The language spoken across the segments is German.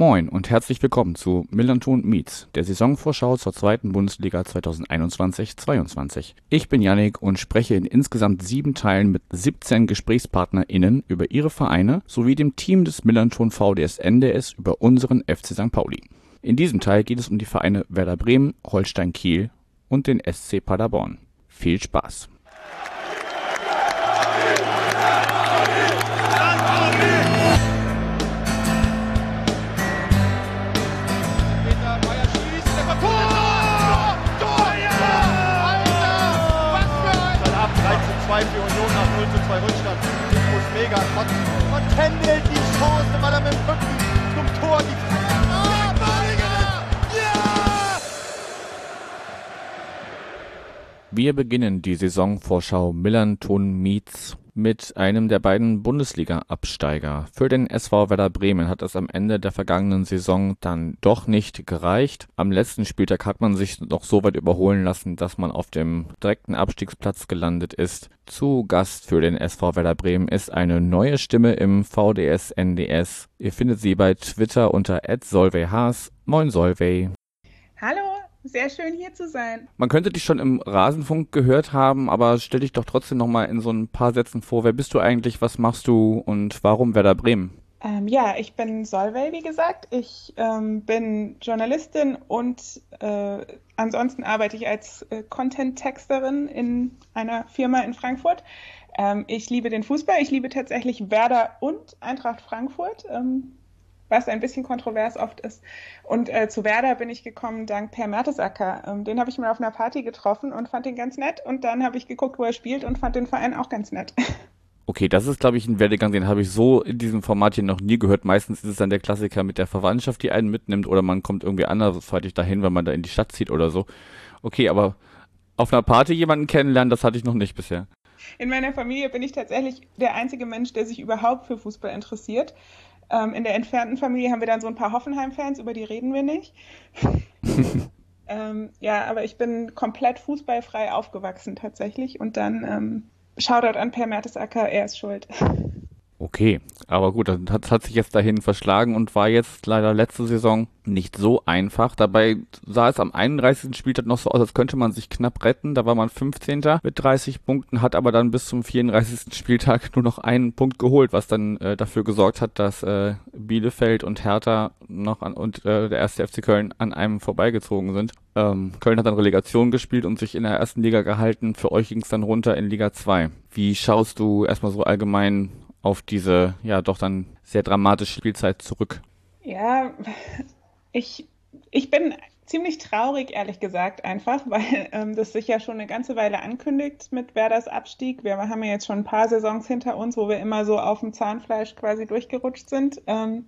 Moin und herzlich willkommen zu Millanton Meets, der Saisonvorschau zur zweiten Bundesliga 2021-22. Ich bin Yannick und spreche in insgesamt sieben Teilen mit 17 GesprächspartnerInnen über ihre Vereine sowie dem Team des Millanton VDS NDS über unseren FC St. Pauli. In diesem Teil geht es um die Vereine Werder Bremen, Holstein Kiel und den SC Paderborn. Viel Spaß! Vertändelt die Chance, weil er mit dem Rücken zum Tor die Wir beginnen die Saisonvorschau Millanton Meets mit einem der beiden Bundesliga-Absteiger. Für den SV Werder Bremen hat es am Ende der vergangenen Saison dann doch nicht gereicht. Am letzten Spieltag hat man sich noch so weit überholen lassen, dass man auf dem direkten Abstiegsplatz gelandet ist. Zu Gast für den SV Werder Bremen ist eine neue Stimme im VDS NDS. Ihr findet sie bei Twitter unter @solveyhaas. Moin Solvey. Hallo, sehr schön hier zu sein. Man könnte dich schon im Rasenfunk gehört haben, aber stell dich doch trotzdem noch mal in so ein paar Sätzen vor. Wer bist du eigentlich? Was machst du und warum Werder Bremen? Ähm, ja, ich bin Solveig, wie gesagt. Ich ähm, bin Journalistin und äh, ansonsten arbeite ich als äh, Content-Texterin in einer Firma in Frankfurt. Ähm, ich liebe den Fußball. Ich liebe tatsächlich Werder und Eintracht Frankfurt. Ähm, was ein bisschen kontrovers oft ist. Und äh, zu Werder bin ich gekommen dank Per Mertesacker. Ähm, den habe ich mal auf einer Party getroffen und fand ihn ganz nett. Und dann habe ich geguckt, wo er spielt und fand den Verein auch ganz nett. Okay, das ist, glaube ich, ein Werdegang, den habe ich so in diesem Format hier noch nie gehört. Meistens ist es dann der Klassiker mit der Verwandtschaft, die einen mitnimmt, oder man kommt irgendwie andersweitig dahin, wenn man da in die Stadt zieht oder so. Okay, aber auf einer Party jemanden kennenlernen, das hatte ich noch nicht bisher. In meiner Familie bin ich tatsächlich der einzige Mensch, der sich überhaupt für Fußball interessiert. Ähm, in der entfernten Familie haben wir dann so ein paar Hoffenheim-Fans, über die reden wir nicht. ähm, ja, aber ich bin komplett fußballfrei aufgewachsen tatsächlich und dann ähm, Shoutout an Per Mertesacker, er ist schuld. Okay, aber gut, das hat, sich jetzt dahin verschlagen und war jetzt leider letzte Saison nicht so einfach. Dabei sah es am 31. Spieltag noch so aus, als könnte man sich knapp retten. Da war man 15. mit 30 Punkten, hat aber dann bis zum 34. Spieltag nur noch einen Punkt geholt, was dann äh, dafür gesorgt hat, dass äh, Bielefeld und Hertha noch an und äh, der erste FC Köln an einem vorbeigezogen sind. Ähm, Köln hat dann Relegation gespielt und sich in der ersten Liga gehalten. Für euch ging es dann runter in Liga 2. Wie schaust du erstmal so allgemein auf diese ja doch dann sehr dramatische Spielzeit zurück? Ja, ich, ich bin ziemlich traurig, ehrlich gesagt, einfach, weil ähm, das sich ja schon eine ganze Weile ankündigt mit Werders Abstieg. Wir haben ja jetzt schon ein paar Saisons hinter uns, wo wir immer so auf dem Zahnfleisch quasi durchgerutscht sind. Ähm,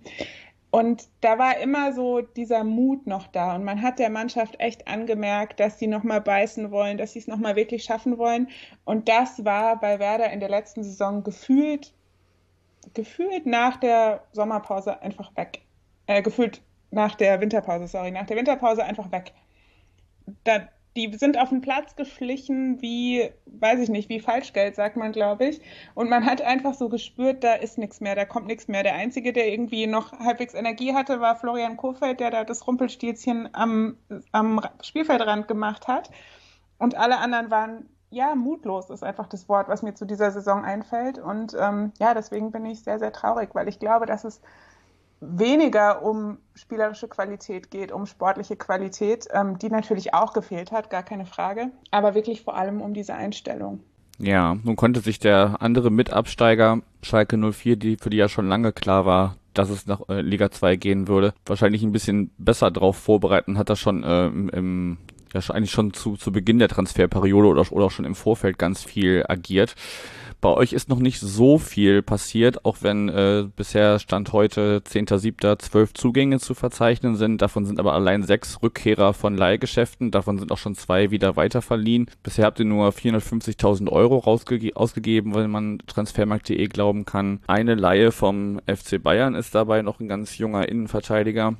und da war immer so dieser Mut noch da. Und man hat der Mannschaft echt angemerkt, dass sie nochmal beißen wollen, dass sie es nochmal wirklich schaffen wollen. Und das war bei Werder in der letzten Saison gefühlt gefühlt nach der Sommerpause einfach weg. Äh, gefühlt nach der Winterpause, sorry, nach der Winterpause einfach weg. Da, die sind auf den Platz geschlichen wie, weiß ich nicht, wie Falschgeld, sagt man, glaube ich. Und man hat einfach so gespürt, da ist nichts mehr, da kommt nichts mehr. Der Einzige, der irgendwie noch halbwegs Energie hatte, war Florian Kofeld, der da das Rumpelstilzchen am, am Spielfeldrand gemacht hat. Und alle anderen waren ja, mutlos ist einfach das Wort, was mir zu dieser Saison einfällt. Und ähm, ja, deswegen bin ich sehr, sehr traurig, weil ich glaube, dass es weniger um spielerische Qualität geht, um sportliche Qualität, ähm, die natürlich auch gefehlt hat, gar keine Frage, aber wirklich vor allem um diese Einstellung. Ja, nun konnte sich der andere Mitabsteiger Schalke 04, die für die ja schon lange klar war, dass es nach äh, Liga 2 gehen würde, wahrscheinlich ein bisschen besser drauf vorbereiten, hat er schon äh, im ja eigentlich schon zu, zu Beginn der Transferperiode oder, oder schon im Vorfeld ganz viel agiert. Bei euch ist noch nicht so viel passiert, auch wenn äh, bisher Stand heute 10.7. zwölf Zugänge zu verzeichnen sind. Davon sind aber allein sechs Rückkehrer von Leihgeschäften. Davon sind auch schon zwei wieder weiterverliehen. Bisher habt ihr nur 450.000 Euro ausgegeben, wenn man transfermarkt.de glauben kann. Eine Laie vom FC Bayern ist dabei noch ein ganz junger Innenverteidiger.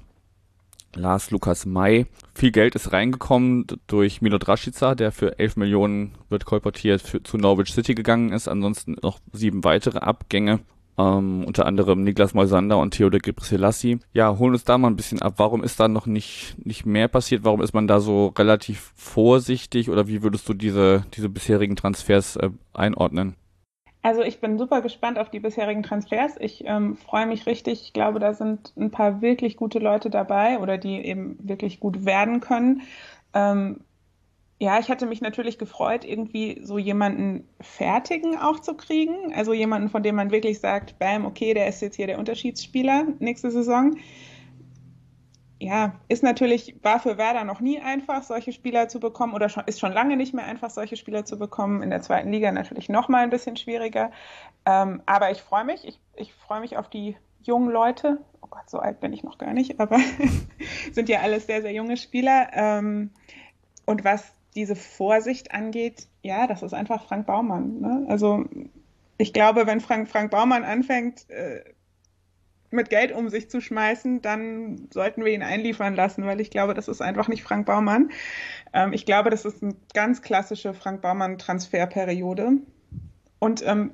Lars Lukas May. Viel Geld ist reingekommen durch Milot Rashica, der für 11 Millionen wird kolportiert für, zu Norwich City gegangen ist. Ansonsten noch sieben weitere Abgänge. ähm, unter anderem Niklas Moisander und Theodor Gebrselassie. Ja, holen uns da mal ein bisschen ab. Warum ist da noch nicht, nicht mehr passiert? Warum ist man da so relativ vorsichtig oder wie würdest du diese, diese bisherigen Transfers äh, einordnen? Also ich bin super gespannt auf die bisherigen Transfers. Ich ähm, freue mich richtig. Ich glaube, da sind ein paar wirklich gute Leute dabei oder die eben wirklich gut werden können. Ähm, ja, ich hatte mich natürlich gefreut, irgendwie so jemanden fertigen auch zu kriegen. Also jemanden, von dem man wirklich sagt, bam, okay, der ist jetzt hier der Unterschiedsspieler nächste Saison. Ja, ist natürlich, war für Werder noch nie einfach, solche Spieler zu bekommen oder schon, ist schon lange nicht mehr einfach, solche Spieler zu bekommen. In der zweiten Liga natürlich noch mal ein bisschen schwieriger. Ähm, aber ich freue mich. Ich, ich freue mich auf die jungen Leute. Oh Gott, so alt bin ich noch gar nicht, aber sind ja alles sehr, sehr junge Spieler. Ähm, und was diese Vorsicht angeht, ja, das ist einfach Frank Baumann. Ne? Also ich glaube, wenn Frank, Frank Baumann anfängt, äh, mit Geld um sich zu schmeißen, dann sollten wir ihn einliefern lassen, weil ich glaube, das ist einfach nicht Frank Baumann. Ähm, ich glaube, das ist eine ganz klassische Frank Baumann-Transferperiode. Und ähm,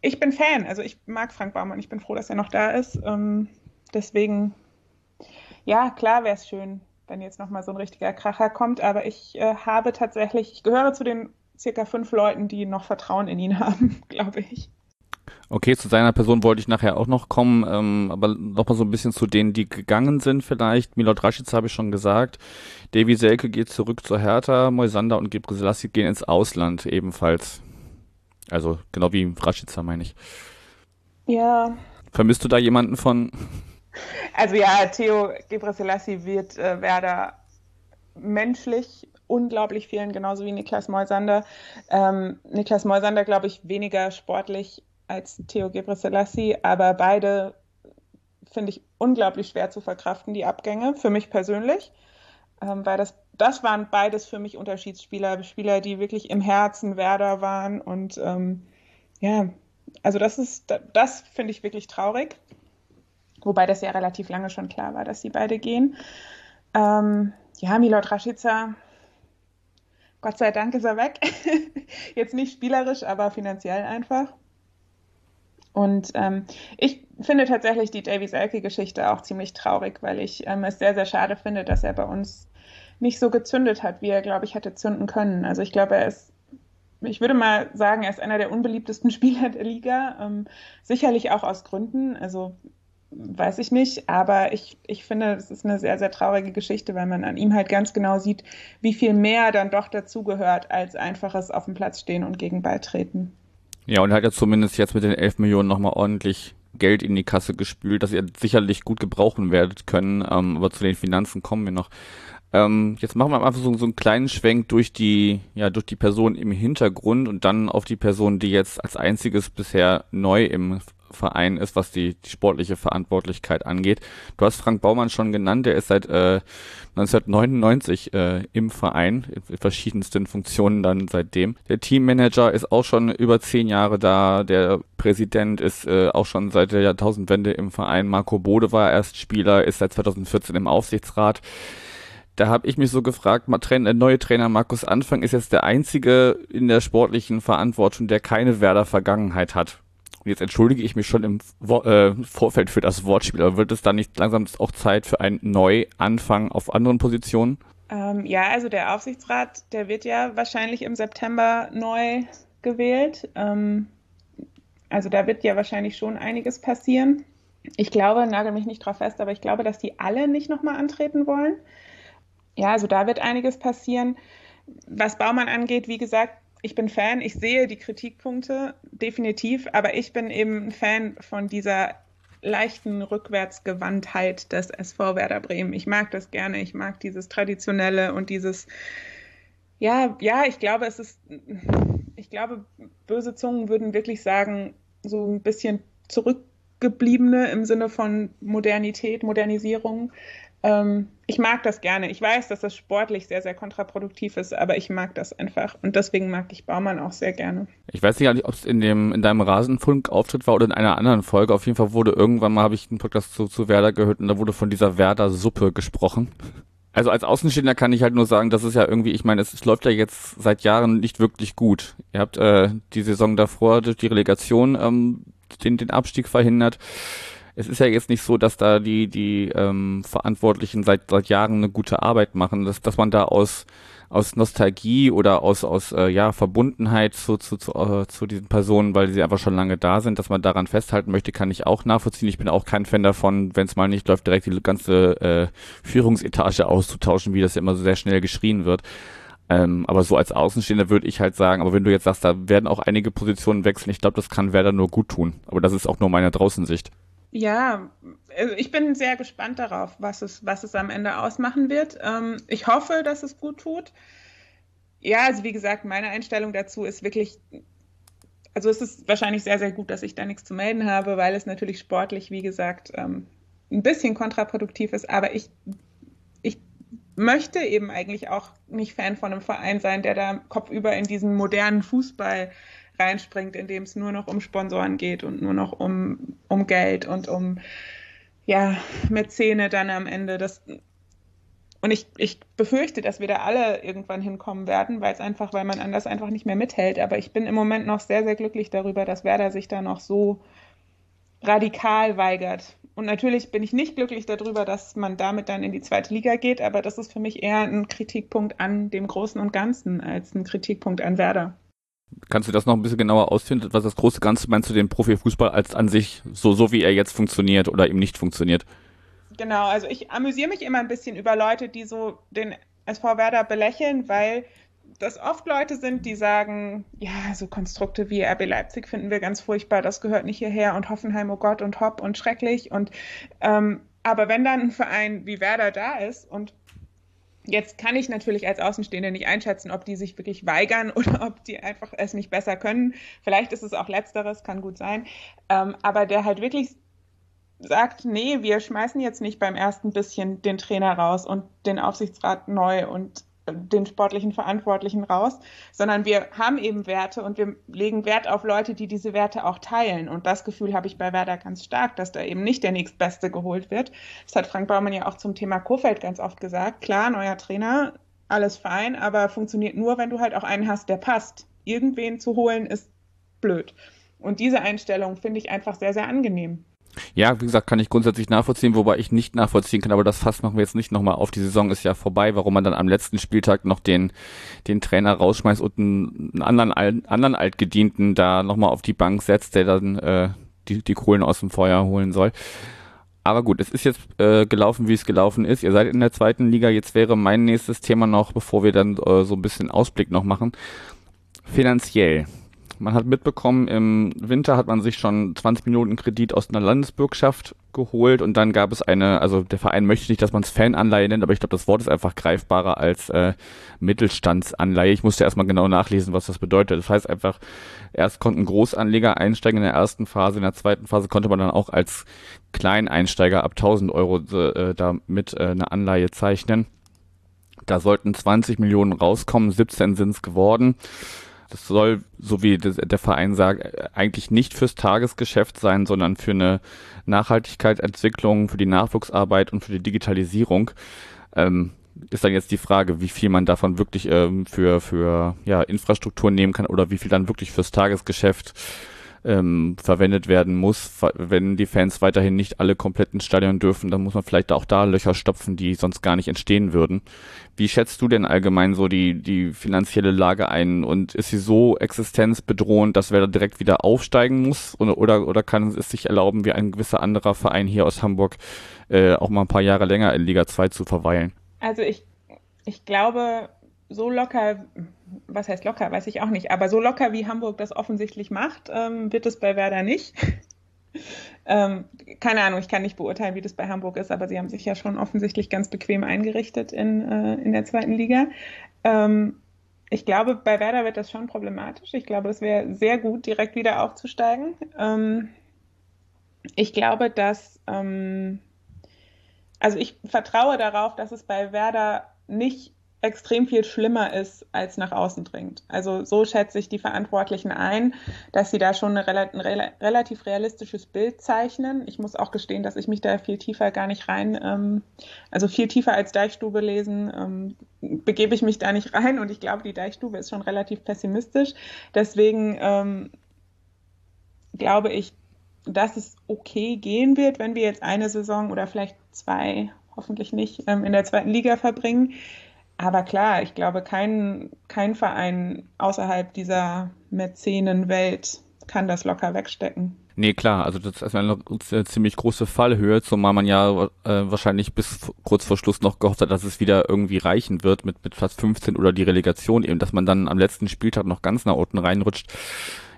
ich bin Fan, also ich mag Frank Baumann, ich bin froh, dass er noch da ist. Ähm, deswegen, ja, klar wäre es schön, wenn jetzt nochmal so ein richtiger Kracher kommt. Aber ich äh, habe tatsächlich, ich gehöre zu den circa fünf Leuten, die noch Vertrauen in ihn haben, glaube ich. Okay, zu seiner Person wollte ich nachher auch noch kommen, ähm, aber nochmal so ein bisschen zu denen, die gegangen sind vielleicht. Milot Rashic habe ich schon gesagt. Davy Selke geht zurück zur Hertha, Moisander und Gebre Selassie gehen ins Ausland ebenfalls. Also genau wie Rashica meine ich. Ja. Vermisst du da jemanden von? Also ja, Theo Gebrselassie wird äh, Werder menschlich unglaublich fehlen, genauso wie Niklas Moisander. Ähm, Niklas Moisander, glaube ich, weniger sportlich als Theo Gebrselassie, aber beide finde ich unglaublich schwer zu verkraften, die Abgänge, für mich persönlich. Ähm, weil das, das waren beides für mich Unterschiedsspieler, Spieler, die wirklich im Herzen Werder waren. Und ähm, ja, also das ist, das finde ich wirklich traurig. Wobei das ja relativ lange schon klar war, dass sie beide gehen. Ähm, ja, Milot Rashica, Gott sei Dank ist er weg. Jetzt nicht spielerisch, aber finanziell einfach. Und ähm, ich finde tatsächlich die Davy Selke-Geschichte auch ziemlich traurig, weil ich ähm, es sehr, sehr schade finde, dass er bei uns nicht so gezündet hat, wie er, glaube ich, hätte zünden können. Also ich glaube, er ist, ich würde mal sagen, er ist einer der unbeliebtesten Spieler der Liga. Ähm, sicherlich auch aus Gründen. Also weiß ich nicht, aber ich, ich finde, es ist eine sehr, sehr traurige Geschichte, weil man an ihm halt ganz genau sieht, wie viel mehr dann doch dazugehört als einfaches auf dem Platz stehen und gegen beitreten. Ja, und er hat ja zumindest jetzt mit den 11 Millionen nochmal ordentlich Geld in die Kasse gespült, dass ihr sicherlich gut gebrauchen werdet können, ähm, aber zu den Finanzen kommen wir noch. Ähm, jetzt machen wir einfach so, so einen kleinen Schwenk durch die, ja, durch die Person im Hintergrund und dann auf die Person, die jetzt als einziges bisher neu im Verein ist, was die, die sportliche Verantwortlichkeit angeht. Du hast Frank Baumann schon genannt, der ist seit äh, 1999 äh, im Verein, in verschiedensten Funktionen dann seitdem. Der Teammanager ist auch schon über zehn Jahre da, der Präsident ist äh, auch schon seit der Jahrtausendwende im Verein. Marco Bode war erst Spieler, ist seit 2014 im Aufsichtsrat da habe ich mich so gefragt, der neue Trainer Markus Anfang ist jetzt der einzige in der sportlichen Verantwortung, der keine Werder-Vergangenheit hat. Jetzt entschuldige ich mich schon im äh, Vorfeld für das Wortspiel, aber wird es dann nicht langsam auch Zeit für einen Neuanfang auf anderen Positionen? Ähm, ja, also der Aufsichtsrat, der wird ja wahrscheinlich im September neu gewählt. Ähm, also da wird ja wahrscheinlich schon einiges passieren. Ich glaube, nagel mich nicht drauf fest, aber ich glaube, dass die alle nicht nochmal antreten wollen. Ja, also da wird einiges passieren. Was Baumann angeht, wie gesagt, ich bin Fan, ich sehe die Kritikpunkte definitiv, aber ich bin eben Fan von dieser leichten Rückwärtsgewandtheit des SV Werder Bremen. Ich mag das gerne, ich mag dieses Traditionelle und dieses, ja, ja, ich glaube, es ist, ich glaube, böse Zungen würden wirklich sagen, so ein bisschen zurückgebliebene im Sinne von Modernität, Modernisierung. Ähm, ich mag das gerne. Ich weiß, dass das sportlich sehr, sehr kontraproduktiv ist, aber ich mag das einfach. Und deswegen mag ich Baumann auch sehr gerne. Ich weiß nicht, ob es in in deinem Rasenfunk-Auftritt war oder in einer anderen Folge. Auf jeden Fall wurde irgendwann mal, habe ich einen Podcast zu, zu Werder gehört und da wurde von dieser Werder-Suppe gesprochen. Also als Außenstehender kann ich halt nur sagen, das ist ja irgendwie, ich meine, es, es läuft ja jetzt seit Jahren nicht wirklich gut. Ihr habt äh, die Saison davor durch die Relegation ähm, den, den Abstieg verhindert. Es ist ja jetzt nicht so, dass da die, die ähm, Verantwortlichen seit, seit Jahren eine gute Arbeit machen, dass, dass man da aus aus Nostalgie oder aus, aus äh, ja, Verbundenheit zu, zu, zu, äh, zu diesen Personen, weil sie einfach schon lange da sind, dass man daran festhalten möchte, kann ich auch nachvollziehen. Ich bin auch kein Fan davon, wenn es mal nicht läuft, direkt die ganze äh, Führungsetage auszutauschen, wie das ja immer so sehr schnell geschrien wird. Ähm, aber so als Außenstehender würde ich halt sagen, aber wenn du jetzt sagst, da werden auch einige Positionen wechseln, ich glaube, das kann Werder nur gut tun. Aber das ist auch nur meine Draußensicht. Ja, also ich bin sehr gespannt darauf, was es, was es am Ende ausmachen wird. Ähm, ich hoffe, dass es gut tut. Ja, also wie gesagt, meine Einstellung dazu ist wirklich, also es ist wahrscheinlich sehr, sehr gut, dass ich da nichts zu melden habe, weil es natürlich sportlich, wie gesagt, ähm, ein bisschen kontraproduktiv ist. Aber ich, ich möchte eben eigentlich auch nicht Fan von einem Verein sein, der da kopfüber in diesen modernen Fußball reinspringt, in dem es nur noch um Sponsoren geht und nur noch um, um Geld und um ja, Mäzene dann am Ende. Das, und ich, ich befürchte, dass wir da alle irgendwann hinkommen werden, weil es einfach, weil man anders einfach nicht mehr mithält. Aber ich bin im Moment noch sehr, sehr glücklich darüber, dass Werder sich da noch so radikal weigert. Und natürlich bin ich nicht glücklich darüber, dass man damit dann in die zweite Liga geht, aber das ist für mich eher ein Kritikpunkt an dem Großen und Ganzen als ein Kritikpunkt an Werder. Kannst du das noch ein bisschen genauer ausfinden, was das große Ganze meinst du den Profifußball als an sich, so, so wie er jetzt funktioniert oder eben nicht funktioniert? Genau, also ich amüsiere mich immer ein bisschen über Leute, die so den SV Werder belächeln, weil das oft Leute sind, die sagen, ja, so Konstrukte wie RB Leipzig finden wir ganz furchtbar, das gehört nicht hierher und Hoffenheim, oh Gott, und Hopp und schrecklich. Und ähm, aber wenn dann ein Verein wie Werder da ist und Jetzt kann ich natürlich als Außenstehende nicht einschätzen, ob die sich wirklich weigern oder ob die einfach es nicht besser können. Vielleicht ist es auch letzteres, kann gut sein. Ähm, aber der halt wirklich sagt, nee, wir schmeißen jetzt nicht beim ersten bisschen den Trainer raus und den Aufsichtsrat neu und den sportlichen Verantwortlichen raus, sondern wir haben eben Werte und wir legen Wert auf Leute, die diese Werte auch teilen. Und das Gefühl habe ich bei Werder ganz stark, dass da eben nicht der nächstbeste geholt wird. Das hat Frank Baumann ja auch zum Thema Kofeld ganz oft gesagt. Klar, neuer Trainer, alles fein, aber funktioniert nur, wenn du halt auch einen hast, der passt. Irgendwen zu holen ist blöd. Und diese Einstellung finde ich einfach sehr, sehr angenehm. Ja, wie gesagt, kann ich grundsätzlich nachvollziehen, wobei ich nicht nachvollziehen kann, aber das Fass machen wir jetzt nicht nochmal auf. Die Saison ist ja vorbei, warum man dann am letzten Spieltag noch den, den Trainer rausschmeißt und einen anderen, anderen Altgedienten da nochmal auf die Bank setzt, der dann äh, die, die Kohlen aus dem Feuer holen soll. Aber gut, es ist jetzt äh, gelaufen, wie es gelaufen ist. Ihr seid in der zweiten Liga. Jetzt wäre mein nächstes Thema noch, bevor wir dann äh, so ein bisschen Ausblick noch machen. Finanziell. Man hat mitbekommen, im Winter hat man sich schon 20 Minuten Kredit aus einer Landesbürgschaft geholt und dann gab es eine, also der Verein möchte nicht, dass man es Fananleihe nennt, aber ich glaube, das Wort ist einfach greifbarer als äh, Mittelstandsanleihe. Ich musste erstmal genau nachlesen, was das bedeutet. Das heißt einfach, erst konnten Großanleger einsteigen in der ersten Phase, in der zweiten Phase konnte man dann auch als Kleineinsteiger ab 1000 Euro äh, damit äh, eine Anleihe zeichnen. Da sollten 20 Millionen rauskommen, 17 sind es geworden. Das soll, so wie der Verein sagt, eigentlich nicht fürs Tagesgeschäft sein, sondern für eine Nachhaltigkeitsentwicklung, für die Nachwuchsarbeit und für die Digitalisierung. Ähm, ist dann jetzt die Frage, wie viel man davon wirklich ähm, für, für ja, Infrastruktur nehmen kann oder wie viel dann wirklich fürs Tagesgeschäft ähm, verwendet werden muss. Wenn die Fans weiterhin nicht alle komplett ins Stadion dürfen, dann muss man vielleicht auch da Löcher stopfen, die sonst gar nicht entstehen würden. Wie schätzt du denn allgemein so die, die finanzielle Lage ein? Und ist sie so existenzbedrohend, dass wer da direkt wieder aufsteigen muss? Oder, oder, oder kann es sich erlauben, wie ein gewisser anderer Verein hier aus Hamburg äh, auch mal ein paar Jahre länger in Liga 2 zu verweilen? Also ich, ich glaube, so locker, was heißt locker, weiß ich auch nicht, aber so locker wie Hamburg das offensichtlich macht, ähm, wird es bei Werder nicht. ähm, keine Ahnung, ich kann nicht beurteilen, wie das bei Hamburg ist, aber sie haben sich ja schon offensichtlich ganz bequem eingerichtet in, äh, in der zweiten Liga. Ähm, ich glaube, bei Werder wird das schon problematisch. Ich glaube, es wäre sehr gut, direkt wieder aufzusteigen. Ähm, ich glaube, dass, ähm, also ich vertraue darauf, dass es bei Werder nicht extrem viel schlimmer ist, als nach außen dringt. Also so schätze ich die Verantwortlichen ein, dass sie da schon ein relativ realistisches Bild zeichnen. Ich muss auch gestehen, dass ich mich da viel tiefer gar nicht rein, ähm, also viel tiefer als Deichstube lesen, ähm, begebe ich mich da nicht rein und ich glaube, die Deichstube ist schon relativ pessimistisch. Deswegen ähm, glaube ich, dass es okay gehen wird, wenn wir jetzt eine Saison oder vielleicht zwei, hoffentlich nicht, ähm, in der zweiten Liga verbringen. Aber klar, ich glaube, kein, kein Verein außerhalb dieser Mäzenenwelt kann das locker wegstecken. Nee, klar, also das ist eine, eine ziemlich große Fallhöhe, zumal man ja äh, wahrscheinlich bis kurz vor Schluss noch gehofft hat, dass es wieder irgendwie reichen wird mit, mit Platz 15 oder die Relegation eben, dass man dann am letzten Spieltag noch ganz nach unten reinrutscht.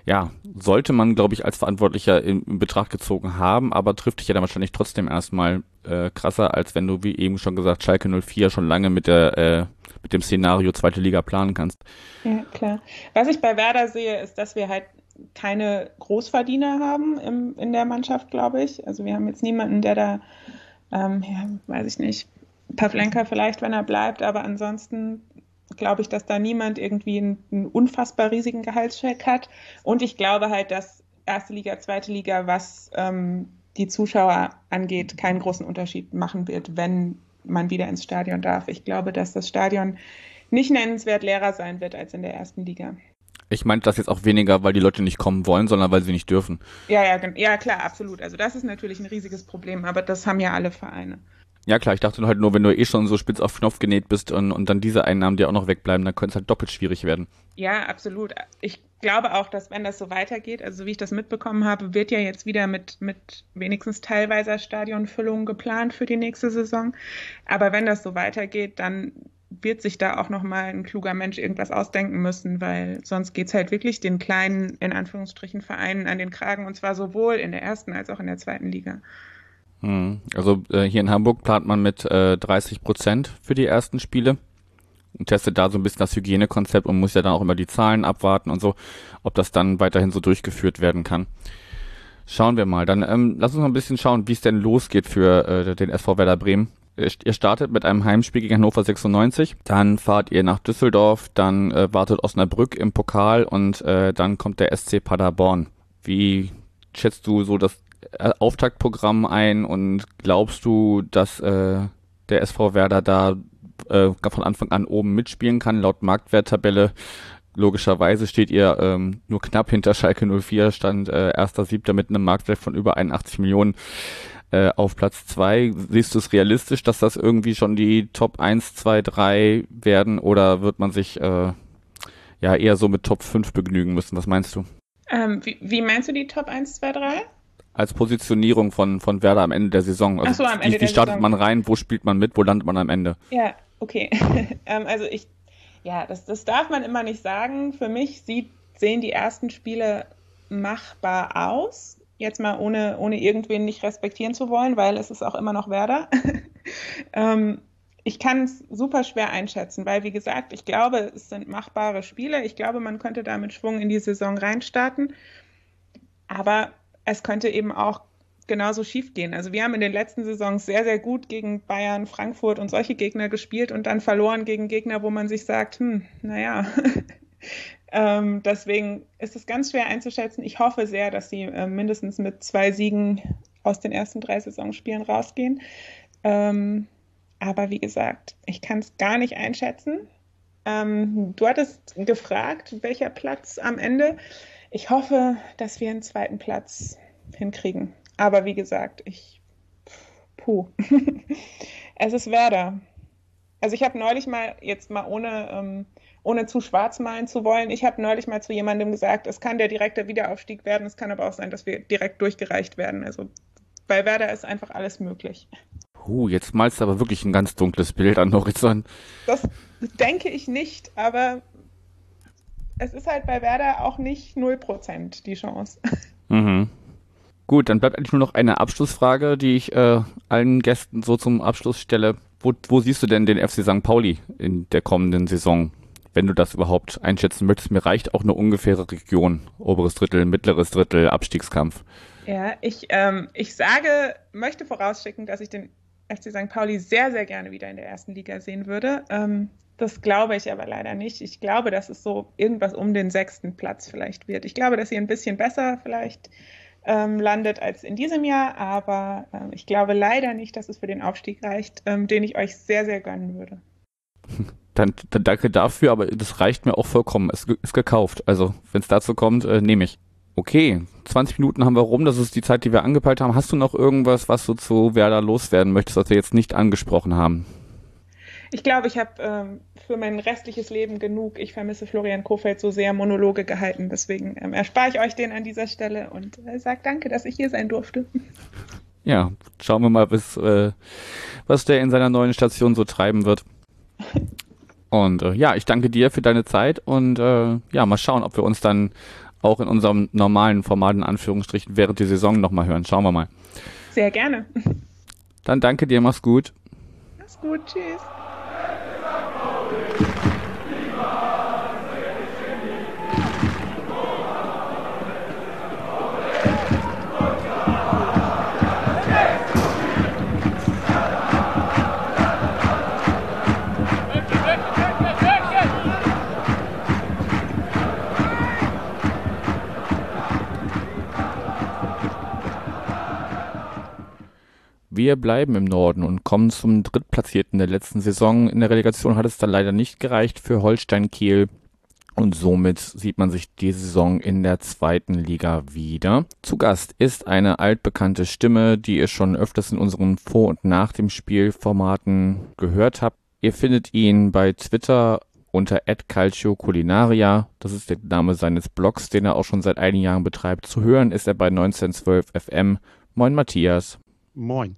Ja, sollte man, glaube ich, als Verantwortlicher in, in, Betracht gezogen haben, aber trifft dich ja dann wahrscheinlich trotzdem erstmal äh, krasser, als wenn du, wie eben schon gesagt, Schalke 04 schon lange mit der äh, mit dem Szenario zweite Liga planen kannst. Ja, klar. Was ich bei Werder sehe, ist, dass wir halt keine Großverdiener haben im, in der Mannschaft, glaube ich. Also wir haben jetzt niemanden, der da, ähm, ja, weiß ich nicht, Pavlenka vielleicht, wenn er bleibt, aber ansonsten glaube ich, dass da niemand irgendwie einen, einen unfassbar riesigen Gehaltscheck hat. Und ich glaube halt, dass erste Liga, zweite Liga, was ähm, die Zuschauer angeht, keinen großen Unterschied machen wird, wenn man wieder ins Stadion darf. Ich glaube, dass das Stadion nicht nennenswert leerer sein wird als in der ersten Liga. Ich meinte das jetzt auch weniger, weil die Leute nicht kommen wollen, sondern weil sie nicht dürfen. Ja, ja, ja, klar, absolut. Also das ist natürlich ein riesiges Problem, aber das haben ja alle Vereine. Ja klar, ich dachte halt nur, wenn du eh schon so spitz auf Knopf genäht bist und, und dann diese Einnahmen dir auch noch wegbleiben, dann könnte es halt doppelt schwierig werden. Ja, absolut. Ich glaube auch, dass wenn das so weitergeht, also wie ich das mitbekommen habe, wird ja jetzt wieder mit, mit wenigstens teilweiser Stadionfüllung geplant für die nächste Saison. Aber wenn das so weitergeht, dann wird sich da auch nochmal ein kluger Mensch irgendwas ausdenken müssen, weil sonst geht es halt wirklich den kleinen, in Anführungsstrichen, Vereinen an den Kragen und zwar sowohl in der ersten als auch in der zweiten Liga. Hm. Also äh, hier in Hamburg plant man mit äh, 30 Prozent für die ersten Spiele und testet da so ein bisschen das Hygienekonzept und muss ja dann auch immer die Zahlen abwarten und so, ob das dann weiterhin so durchgeführt werden kann. Schauen wir mal. Dann ähm, lass uns mal ein bisschen schauen, wie es denn losgeht für äh, den SV Werder Bremen. Ihr startet mit einem Heimspiel gegen Hannover 96, dann fahrt ihr nach Düsseldorf, dann äh, wartet Osnabrück im Pokal und äh, dann kommt der SC Paderborn. Wie schätzt du so das Auftaktprogramm ein und glaubst du, dass äh, der SV Werder da äh, von Anfang an oben mitspielen kann? Laut Marktwerttabelle logischerweise steht ihr ähm, nur knapp hinter Schalke 04, stand äh, erster Siebter mit einem Marktwert von über 81 Millionen äh, auf Platz zwei. Siehst du es realistisch, dass das irgendwie schon die Top 1, 2, 3 werden oder wird man sich äh, ja eher so mit Top 5 begnügen müssen? Was meinst du? Ähm, wie, wie, meinst du die Top 1, 2, 3? Als Positionierung von, von Werder am Ende der Saison. Also Ach so, am Ende wie, wie startet Saison. man rein, wo spielt man mit, wo landet man am Ende? Ja, okay. ähm, also ich, ja, das, das darf man immer nicht sagen. Für mich sieht, sehen die ersten Spiele machbar aus jetzt mal ohne, ohne irgendwen nicht respektieren zu wollen, weil es ist auch immer noch Werder. ähm, ich kann es super schwer einschätzen, weil, wie gesagt, ich glaube, es sind machbare Spiele. Ich glaube, man könnte da mit Schwung in die Saison reinstarten. Aber es könnte eben auch genauso schief gehen. Also wir haben in den letzten Saisons sehr, sehr gut gegen Bayern, Frankfurt und solche Gegner gespielt und dann verloren gegen Gegner, wo man sich sagt, hm, naja, ähm, deswegen ist es ganz schwer einzuschätzen. Ich hoffe sehr, dass sie äh, mindestens mit zwei Siegen aus den ersten drei Saisonspielen rausgehen. Ähm, aber wie gesagt, ich kann es gar nicht einschätzen. Ähm, du hattest gefragt, welcher Platz am Ende. Ich hoffe, dass wir einen zweiten Platz hinkriegen. Aber wie gesagt, ich. Puh. es ist Werder. Also ich habe neulich mal, jetzt mal ohne ähm, ohne zu schwarz malen zu wollen. Ich habe neulich mal zu jemandem gesagt, es kann der direkte Wiederaufstieg werden, es kann aber auch sein, dass wir direkt durchgereicht werden. Also bei Werder ist einfach alles möglich. Uh, jetzt malst du aber wirklich ein ganz dunkles Bild an Horizont. Das denke ich nicht, aber es ist halt bei Werder auch nicht 0% die Chance. Mhm. Gut, dann bleibt eigentlich nur noch eine Abschlussfrage, die ich äh, allen Gästen so zum Abschluss stelle. Wo, wo siehst du denn den FC St. Pauli in der kommenden Saison? wenn du das überhaupt einschätzen möchtest. Mir reicht auch eine ungefähre Region. Oberes Drittel, mittleres Drittel, Abstiegskampf. Ja, ich, ähm, ich sage, möchte vorausschicken, dass ich den FC St. Pauli sehr, sehr gerne wieder in der ersten Liga sehen würde. Ähm, das glaube ich aber leider nicht. Ich glaube, dass es so irgendwas um den sechsten Platz vielleicht wird. Ich glaube, dass ihr ein bisschen besser vielleicht ähm, landet als in diesem Jahr, aber ähm, ich glaube leider nicht, dass es für den Aufstieg reicht, ähm, den ich euch sehr, sehr gönnen würde. Dann, dann danke dafür, aber das reicht mir auch vollkommen. Es ist gekauft. Also, wenn es dazu kommt, äh, nehme ich. Okay, 20 Minuten haben wir rum, das ist die Zeit, die wir angepeilt haben. Hast du noch irgendwas, was du zu Werder loswerden möchtest, was wir jetzt nicht angesprochen haben? Ich glaube, ich habe ähm, für mein restliches Leben genug. Ich vermisse Florian Kofeld so sehr Monologe gehalten. Deswegen ähm, erspare ich euch den an dieser Stelle und äh, sage danke, dass ich hier sein durfte. Ja, schauen wir mal, bis, äh, was der in seiner neuen Station so treiben wird. Und äh, ja, ich danke dir für deine Zeit und äh, ja, mal schauen, ob wir uns dann auch in unserem normalen Format in Anführungsstrichen während der Saison nochmal hören. Schauen wir mal. Sehr gerne. Dann danke dir, mach's gut. Mach's gut, tschüss. Hallelujah. Wir bleiben im Norden und kommen zum Drittplatzierten der letzten Saison. In der Relegation hat es dann leider nicht gereicht für Holstein Kiel. Und somit sieht man sich die Saison in der zweiten Liga wieder. Zu Gast ist eine altbekannte Stimme, die ihr schon öfters in unseren Vor- und Nach dem Spielformaten gehört habt. Ihr findet ihn bei Twitter unter @calcioculinaria. Das ist der Name seines Blogs, den er auch schon seit einigen Jahren betreibt. Zu hören ist er bei 1912 FM. Moin Matthias. Moin.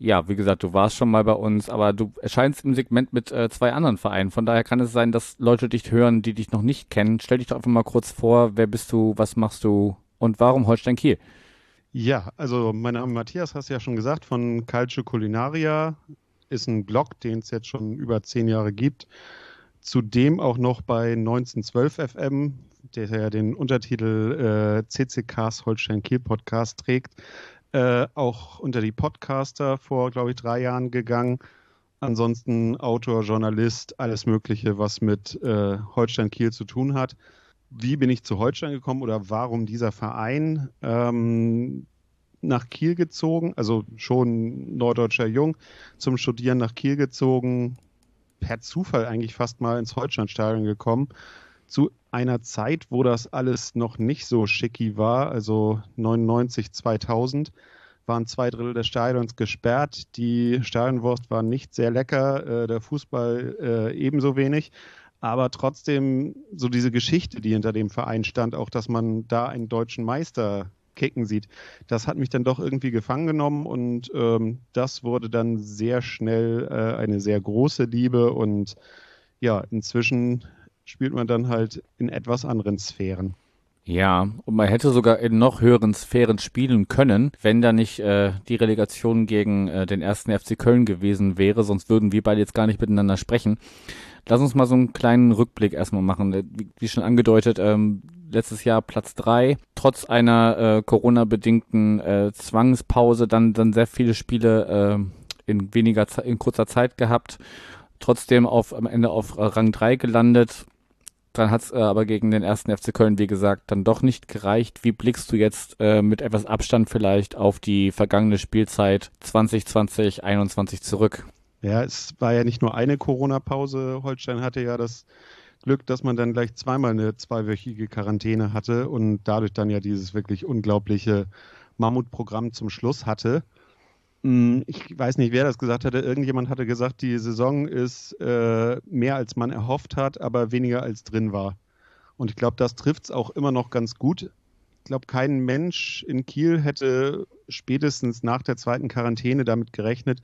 Ja, wie gesagt, du warst schon mal bei uns, aber du erscheinst im Segment mit äh, zwei anderen Vereinen. Von daher kann es sein, dass Leute dich hören, die dich noch nicht kennen. Stell dich doch einfach mal kurz vor, wer bist du, was machst du und warum Holstein Kiel? Ja, also mein Name ist Matthias, hast du ja schon gesagt, von Calcio Culinaria. Ist ein Blog, den es jetzt schon über zehn Jahre gibt. Zudem auch noch bei 1912 FM, der ja den Untertitel äh, CCKs Holstein Kiel Podcast trägt äh, auch unter die Podcaster vor, glaube ich, drei Jahren gegangen. Ansonsten Autor, Journalist, alles Mögliche, was mit äh, Holstein Kiel zu tun hat. Wie bin ich zu Holstein gekommen oder warum dieser Verein? Ähm, nach Kiel gezogen, also schon norddeutscher Jung, zum Studieren nach Kiel gezogen, per Zufall eigentlich fast mal ins Holsteinstadion gekommen zu einer Zeit, wo das alles noch nicht so schicki war, also 99, 2000, waren zwei Drittel des Stadions gesperrt. Die Stadionwurst war nicht sehr lecker, äh, der Fußball äh, ebenso wenig. Aber trotzdem so diese Geschichte, die hinter dem Verein stand, auch dass man da einen deutschen Meister kicken sieht, das hat mich dann doch irgendwie gefangen genommen und ähm, das wurde dann sehr schnell äh, eine sehr große Liebe und ja, inzwischen spielt man dann halt in etwas anderen Sphären. Ja, und man hätte sogar in noch höheren Sphären spielen können, wenn da nicht äh, die Relegation gegen äh, den ersten FC Köln gewesen wäre, sonst würden wir beide jetzt gar nicht miteinander sprechen. Lass uns mal so einen kleinen Rückblick erstmal machen. Äh, wie, wie schon angedeutet, ähm, letztes Jahr Platz drei, trotz einer äh, Corona-bedingten äh, Zwangspause dann, dann sehr viele Spiele äh, in weniger in kurzer Zeit gehabt. Trotzdem auf, am Ende auf Rang drei gelandet dann hat es äh, aber gegen den ersten FC Köln, wie gesagt, dann doch nicht gereicht. Wie blickst du jetzt äh, mit etwas Abstand vielleicht auf die vergangene Spielzeit 2020, 2021 zurück? Ja, es war ja nicht nur eine Corona-Pause. Holstein hatte ja das Glück, dass man dann gleich zweimal eine zweiwöchige Quarantäne hatte und dadurch dann ja dieses wirklich unglaubliche Mammutprogramm zum Schluss hatte. Hm, ich weiß nicht, wer das gesagt hatte. Irgendjemand hatte gesagt, die Saison ist äh, mehr als man erhofft hat, aber weniger als drin war. Und ich glaube, das trifft es auch immer noch ganz gut. Ich glaube, kein Mensch in Kiel hätte spätestens nach der zweiten Quarantäne damit gerechnet,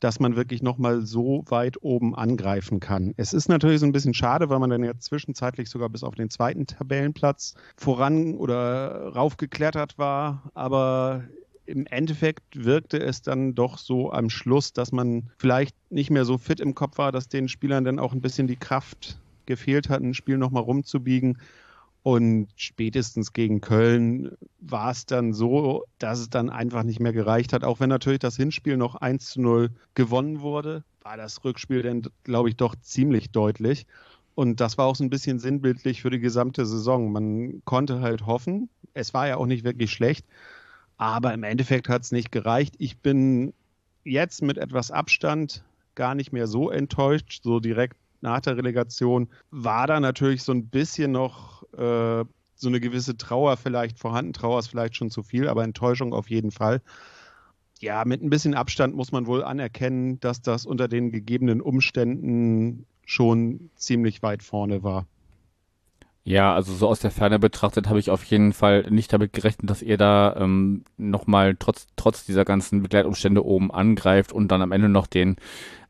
dass man wirklich nochmal so weit oben angreifen kann. Es ist natürlich so ein bisschen schade, weil man dann ja zwischenzeitlich sogar bis auf den zweiten Tabellenplatz voran oder raufgeklettert war. Aber im Endeffekt wirkte es dann doch so am Schluss, dass man vielleicht nicht mehr so fit im Kopf war, dass den Spielern dann auch ein bisschen die Kraft gefehlt hat, ein Spiel nochmal rumzubiegen. Und spätestens gegen Köln war es dann so, dass es dann einfach nicht mehr gereicht hat. Auch wenn natürlich das Hinspiel noch 1 zu 0 gewonnen wurde, war das Rückspiel dann, glaube ich, doch ziemlich deutlich. Und das war auch so ein bisschen sinnbildlich für die gesamte Saison. Man konnte halt hoffen. Es war ja auch nicht wirklich schlecht. Aber im Endeffekt hat es nicht gereicht. Ich bin jetzt mit etwas Abstand gar nicht mehr so enttäuscht. So direkt nach der Relegation war da natürlich so ein bisschen noch äh, so eine gewisse Trauer vielleicht vorhanden. Trauer ist vielleicht schon zu viel, aber Enttäuschung auf jeden Fall. Ja, mit ein bisschen Abstand muss man wohl anerkennen, dass das unter den gegebenen Umständen schon ziemlich weit vorne war. Ja, also so aus der Ferne betrachtet habe ich auf jeden Fall nicht damit gerechnet, dass ihr da ähm, nochmal trotz, trotz dieser ganzen Begleitumstände oben angreift und dann am Ende noch den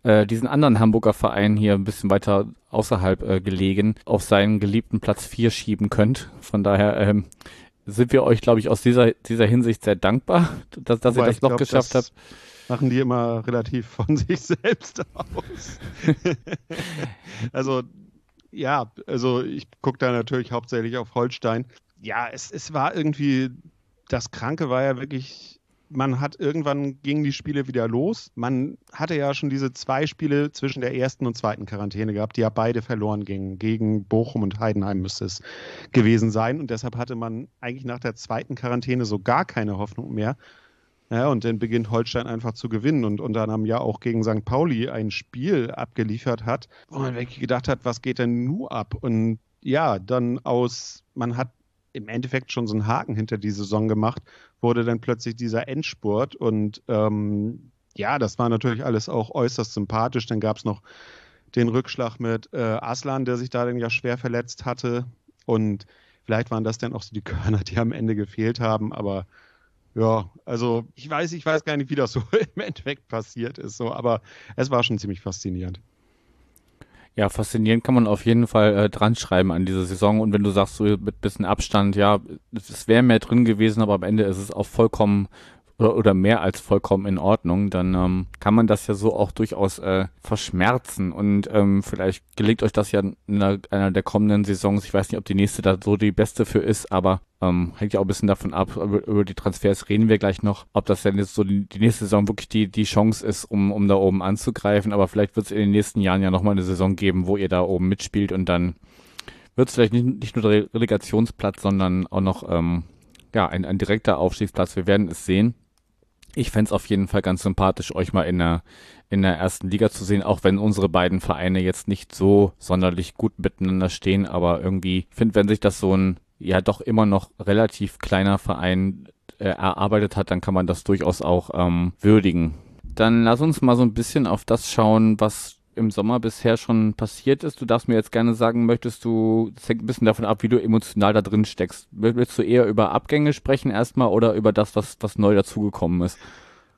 äh, diesen anderen Hamburger Verein hier ein bisschen weiter außerhalb äh, gelegen auf seinen geliebten Platz 4 schieben könnt. Von daher ähm, sind wir euch, glaube ich, aus dieser, dieser Hinsicht sehr dankbar, dass, dass ihr das noch glaub, geschafft habt. Machen die immer relativ von sich selbst aus. also ja, also ich gucke da natürlich hauptsächlich auf Holstein. Ja, es, es war irgendwie, das Kranke war ja wirklich, man hat irgendwann gingen die Spiele wieder los. Man hatte ja schon diese zwei Spiele zwischen der ersten und zweiten Quarantäne gehabt, die ja beide verloren gingen. Gegen Bochum und Heidenheim müsste es gewesen sein. Und deshalb hatte man eigentlich nach der zweiten Quarantäne so gar keine Hoffnung mehr. Ja, und dann beginnt Holstein einfach zu gewinnen und unter anderem ja auch gegen St. Pauli ein Spiel abgeliefert hat, wo man wirklich gedacht hat, was geht denn nur ab? Und ja, dann aus, man hat im Endeffekt schon so einen Haken hinter die Saison gemacht, wurde dann plötzlich dieser Endspurt und ähm, ja, das war natürlich alles auch äußerst sympathisch. Dann gab es noch den Rückschlag mit äh, Aslan, der sich da dann ja schwer verletzt hatte und vielleicht waren das dann auch so die Körner, die am Ende gefehlt haben, aber ja, also ich weiß, ich weiß gar nicht, wie das so im Endeffekt passiert ist, so, aber es war schon ziemlich faszinierend. Ja, faszinierend kann man auf jeden Fall äh, dran schreiben an dieser Saison. Und wenn du sagst, so mit bisschen Abstand, ja, es wäre mehr drin gewesen, aber am Ende ist es auch vollkommen oder, oder mehr als vollkommen in Ordnung, dann ähm, kann man das ja so auch durchaus äh, verschmerzen. Und ähm, vielleicht gelingt euch das ja in einer, der kommenden Saisons. Ich weiß nicht, ob die nächste da so die beste für ist, aber ähm, hängt ja auch ein bisschen davon ab, über, über die Transfers reden wir gleich noch, ob das denn jetzt so die, die nächste Saison wirklich die, die Chance ist, um, um da oben anzugreifen. Aber vielleicht wird es in den nächsten Jahren ja nochmal eine Saison geben, wo ihr da oben mitspielt und dann wird es vielleicht nicht, nicht nur der Relegationsplatz, sondern auch noch ähm, ja, ein, ein direkter Aufstiegsplatz. Wir werden es sehen ich fände es auf jeden Fall ganz sympathisch, euch mal in der, in der ersten Liga zu sehen, auch wenn unsere beiden Vereine jetzt nicht so sonderlich gut miteinander stehen, aber irgendwie finde, wenn sich das so ein ja doch immer noch relativ kleiner Verein äh, erarbeitet hat, dann kann man das durchaus auch ähm, würdigen. Dann lass uns mal so ein bisschen auf das schauen, was im Sommer bisher schon passiert ist. Du darfst mir jetzt gerne sagen, möchtest du, das hängt ein bisschen davon ab, wie du emotional da drin steckst. Willst du eher über Abgänge sprechen erstmal oder über das, was, was neu dazugekommen ist?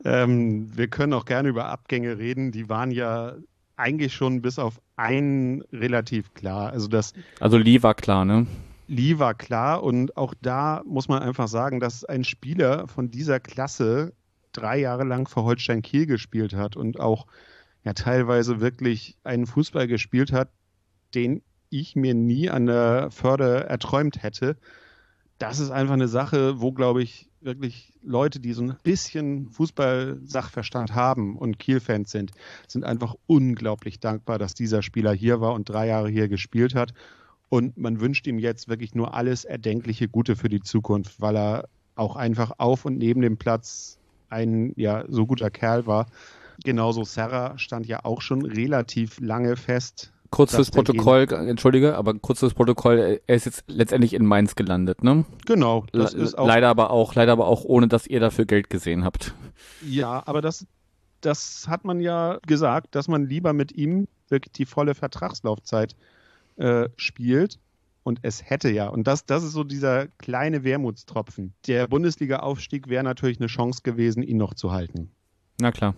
Ähm, wir können auch gerne über Abgänge reden. Die waren ja eigentlich schon bis auf einen relativ klar. Also das. Also Lee war klar, ne? Lee war klar und auch da muss man einfach sagen, dass ein Spieler von dieser Klasse drei Jahre lang für Holstein Kiel gespielt hat und auch ja teilweise wirklich einen Fußball gespielt hat, den ich mir nie an der Förder erträumt hätte. Das ist einfach eine Sache, wo, glaube ich, wirklich Leute, die so ein bisschen Fußball-Sachverstand haben und Kiel-Fans sind, sind einfach unglaublich dankbar, dass dieser Spieler hier war und drei Jahre hier gespielt hat. Und man wünscht ihm jetzt wirklich nur alles erdenkliche Gute für die Zukunft, weil er auch einfach auf und neben dem Platz ein ja so guter Kerl war. Genauso Serra stand ja auch schon relativ lange fest. Kurz fürs Protokoll, entschuldige, aber kurz fürs Protokoll, er ist jetzt letztendlich in Mainz gelandet, ne? Genau, das Le ist auch. Leider aber auch, leider aber auch ohne, dass ihr dafür Geld gesehen habt. Ja, aber das, das hat man ja gesagt, dass man lieber mit ihm wirklich die volle Vertragslaufzeit äh, spielt. Und es hätte ja, und das, das ist so dieser kleine Wermutstropfen. Der Bundesliga-Aufstieg wäre natürlich eine Chance gewesen, ihn noch zu halten. Na klar.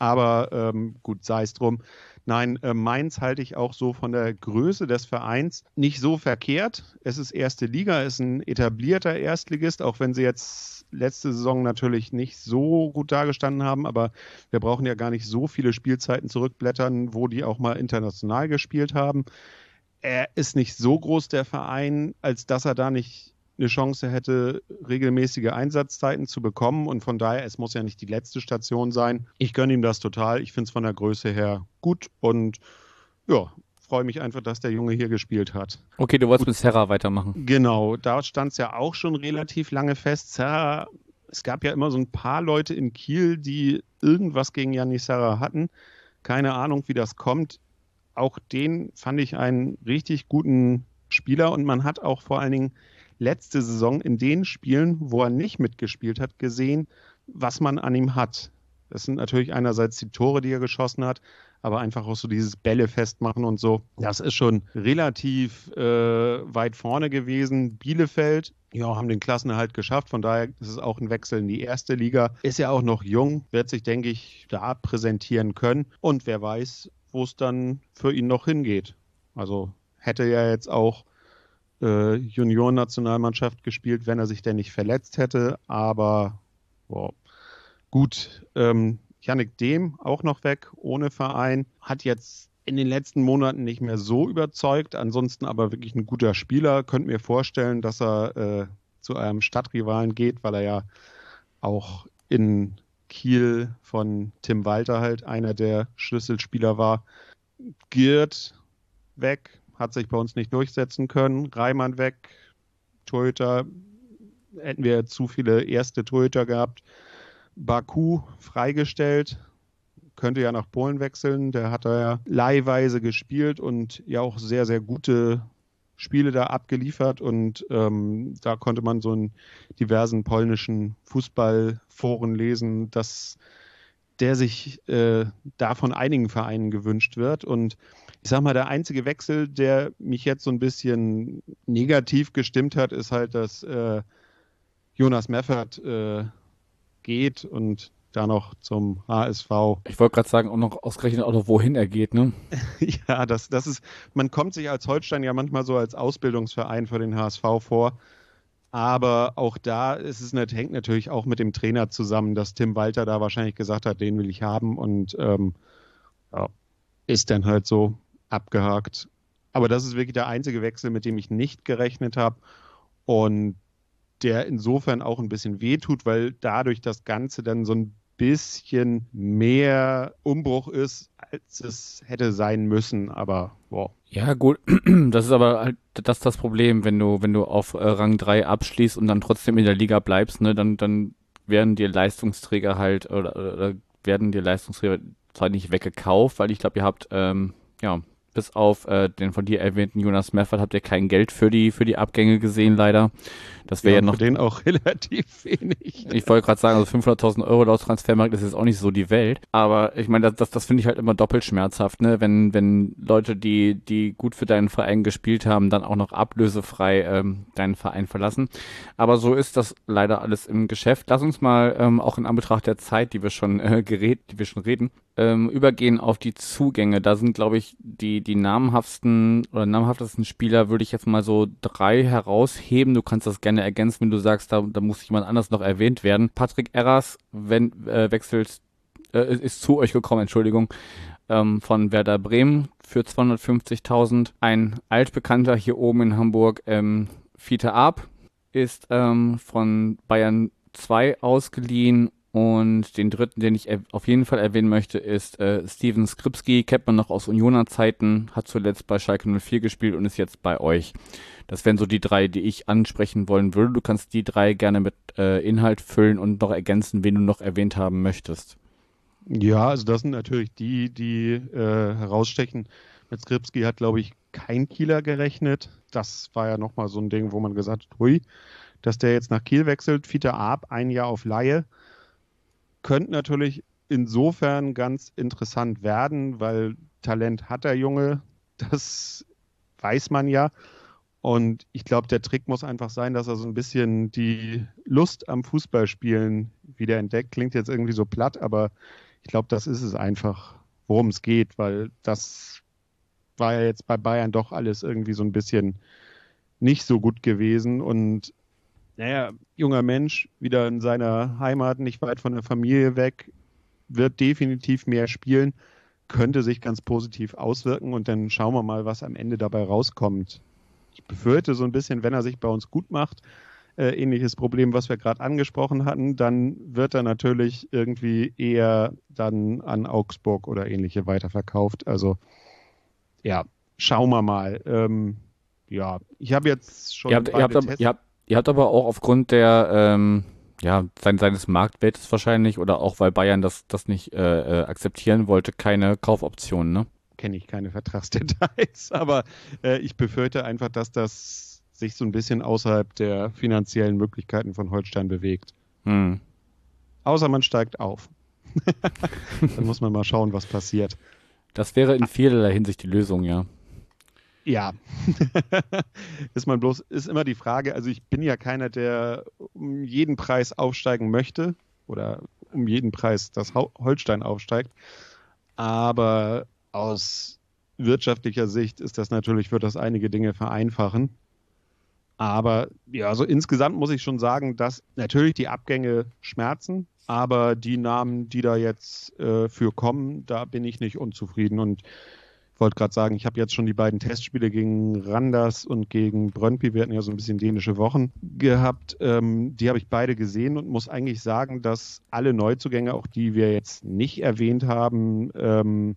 Aber ähm, gut, sei es drum. Nein, äh, Mainz halte ich auch so von der Größe des Vereins nicht so verkehrt. Es ist erste Liga, ist ein etablierter Erstligist, auch wenn sie jetzt letzte Saison natürlich nicht so gut dargestanden haben. Aber wir brauchen ja gar nicht so viele Spielzeiten zurückblättern, wo die auch mal international gespielt haben. Er ist nicht so groß, der Verein, als dass er da nicht eine Chance hätte, regelmäßige Einsatzzeiten zu bekommen. Und von daher, es muss ja nicht die letzte Station sein. Ich gönne ihm das total. Ich finde es von der Größe her gut und ja, freue mich einfach, dass der Junge hier gespielt hat. Okay, du wolltest mit Serra weitermachen. Genau, da stand es ja auch schon relativ lange fest. Serra, es gab ja immer so ein paar Leute in Kiel, die irgendwas gegen Janis Serra hatten. Keine Ahnung, wie das kommt. Auch den fand ich einen richtig guten Spieler und man hat auch vor allen Dingen letzte Saison in den Spielen, wo er nicht mitgespielt hat, gesehen, was man an ihm hat. Das sind natürlich einerseits die Tore, die er geschossen hat, aber einfach auch so dieses Bälle festmachen und so. Das ist schon relativ äh, weit vorne gewesen. Bielefeld, ja, haben den Klassenerhalt geschafft. Von daher ist es auch ein Wechsel in die erste Liga. Ist ja auch noch jung, wird sich, denke ich, da präsentieren können. Und wer weiß, wo es dann für ihn noch hingeht. Also hätte ja jetzt auch äh, Juniorennationalmannschaft gespielt, wenn er sich denn nicht verletzt hätte. Aber boah, gut, ähm, Yannick Dehm auch noch weg, ohne Verein, hat jetzt in den letzten Monaten nicht mehr so überzeugt, ansonsten aber wirklich ein guter Spieler. Könnt mir vorstellen, dass er äh, zu einem Stadtrivalen geht, weil er ja auch in Kiel von Tim Walter halt einer der Schlüsselspieler war. Giert weg, hat sich bei uns nicht durchsetzen können. Reimann weg, Torhüter, hätten wir zu viele erste Torhüter gehabt. Baku freigestellt, könnte ja nach Polen wechseln. Der hat da ja leihweise gespielt und ja auch sehr, sehr gute Spiele da abgeliefert und ähm, da konnte man so in diversen polnischen Fußballforen lesen, dass der sich äh, da von einigen Vereinen gewünscht wird. Und ich sag mal, der einzige Wechsel, der mich jetzt so ein bisschen negativ gestimmt hat, ist halt, dass äh, Jonas Meffert äh, geht und da noch zum HSV. Ich wollte gerade sagen, auch noch ausgerechnet auch noch, wohin er geht, ne? ja, das, das ist, man kommt sich als Holstein ja manchmal so als Ausbildungsverein für den HSV vor. Aber auch da ist es nicht, hängt natürlich auch mit dem Trainer zusammen, dass Tim Walter da wahrscheinlich gesagt hat, den will ich haben und ähm, ja, ist dann halt so abgehakt. Aber das ist wirklich der einzige Wechsel, mit dem ich nicht gerechnet habe. Und der insofern auch ein bisschen wehtut, weil dadurch das Ganze dann so ein bisschen mehr Umbruch ist, als es hätte sein müssen, aber wow. Ja, gut, das ist aber halt das das Problem, wenn du, wenn du auf äh, Rang 3 abschließt und dann trotzdem in der Liga bleibst, ne, dann, dann werden dir Leistungsträger halt oder, oder werden dir Leistungsträger zwar nicht weggekauft, weil ich glaube, ihr habt ähm, ja bis auf äh, den von dir erwähnten Jonas Meffert habt ihr kein Geld für die für die Abgänge gesehen leider. Das wäre ja, noch für den auch relativ wenig. Ich wollte gerade sagen, also 500.000 Euro laut Transfermarkt ist jetzt auch nicht so die Welt. Aber ich meine, das, das, das finde ich halt immer doppelt schmerzhaft, ne? Wenn wenn Leute, die die gut für deinen Verein gespielt haben, dann auch noch ablösefrei ähm, deinen Verein verlassen. Aber so ist das leider alles im Geschäft. Lass uns mal ähm, auch in Anbetracht der Zeit, die wir schon äh, gerät, die wir schon reden, ähm, übergehen auf die Zugänge. Da sind, glaube ich, die, die namhaftesten oder namhaftesten Spieler, würde ich jetzt mal so drei herausheben. Du kannst das gerne ergänzen, wenn du sagst, da, da muss jemand anders noch erwähnt werden. Patrick Erras wenn, äh, wechselt, äh, ist zu euch gekommen, Entschuldigung, ähm, von Werder Bremen für 250.000. Ein altbekannter hier oben in Hamburg, ähm, Fiete Arp, ist ähm, von Bayern 2 ausgeliehen und den dritten, den ich auf jeden Fall erwähnen möchte, ist äh, Steven Skripski, kennt man noch aus Unioner Zeiten, hat zuletzt bei Schalke 04 gespielt und ist jetzt bei euch. Das wären so die drei, die ich ansprechen wollen würde. Du kannst die drei gerne mit äh, Inhalt füllen und noch ergänzen, wen du noch erwähnt haben möchtest. Ja, also das sind natürlich die, die äh, herausstechen. Mit Skripski hat, glaube ich, kein Kieler gerechnet. Das war ja nochmal so ein Ding, wo man gesagt hat, hui, dass der jetzt nach Kiel wechselt. Fiete Arp, ein Jahr auf Laie könnte natürlich insofern ganz interessant werden, weil Talent hat der Junge, das weiß man ja. Und ich glaube, der Trick muss einfach sein, dass er so ein bisschen die Lust am Fußballspielen wieder entdeckt. Klingt jetzt irgendwie so platt, aber ich glaube, das ist es einfach, worum es geht, weil das war ja jetzt bei Bayern doch alles irgendwie so ein bisschen nicht so gut gewesen. Und naja, junger Mensch, wieder in seiner Heimat, nicht weit von der Familie weg, wird definitiv mehr spielen, könnte sich ganz positiv auswirken und dann schauen wir mal, was am Ende dabei rauskommt. Ich befürchte so ein bisschen, wenn er sich bei uns gut macht, äh, ähnliches Problem, was wir gerade angesprochen hatten, dann wird er natürlich irgendwie eher dann an Augsburg oder ähnliche weiterverkauft. Also ja, schauen wir mal. Ähm, ja, ich habe jetzt schon. Ihr habt, ihr habt, ihr habt Ihr habt aber auch aufgrund der, ähm, ja, sein, seines Marktwertes wahrscheinlich oder auch weil Bayern das, das nicht äh, äh, akzeptieren wollte, keine Kaufoptionen, ne? Kenne ich keine Vertragsdetails, aber äh, ich befürchte einfach, dass das sich so ein bisschen außerhalb der finanziellen Möglichkeiten von Holstein bewegt. Hm. Außer man steigt auf. Dann muss man mal schauen, was passiert. Das wäre in vielerlei Hinsicht die Lösung, ja. Ja, ist man bloß, ist immer die Frage, also ich bin ja keiner, der um jeden Preis aufsteigen möchte oder um jeden Preis das Holstein aufsteigt. Aber aus wirtschaftlicher Sicht ist das natürlich, wird das einige Dinge vereinfachen. Aber ja, also insgesamt muss ich schon sagen, dass natürlich die Abgänge schmerzen, aber die Namen, die da jetzt äh, für kommen, da bin ich nicht unzufrieden. Und wollte gerade sagen, ich habe jetzt schon die beiden Testspiele gegen Randers und gegen Brøndby, wir hatten ja so ein bisschen dänische Wochen gehabt. Ähm, die habe ich beide gesehen und muss eigentlich sagen, dass alle Neuzugänge, auch die wir jetzt nicht erwähnt haben, ähm,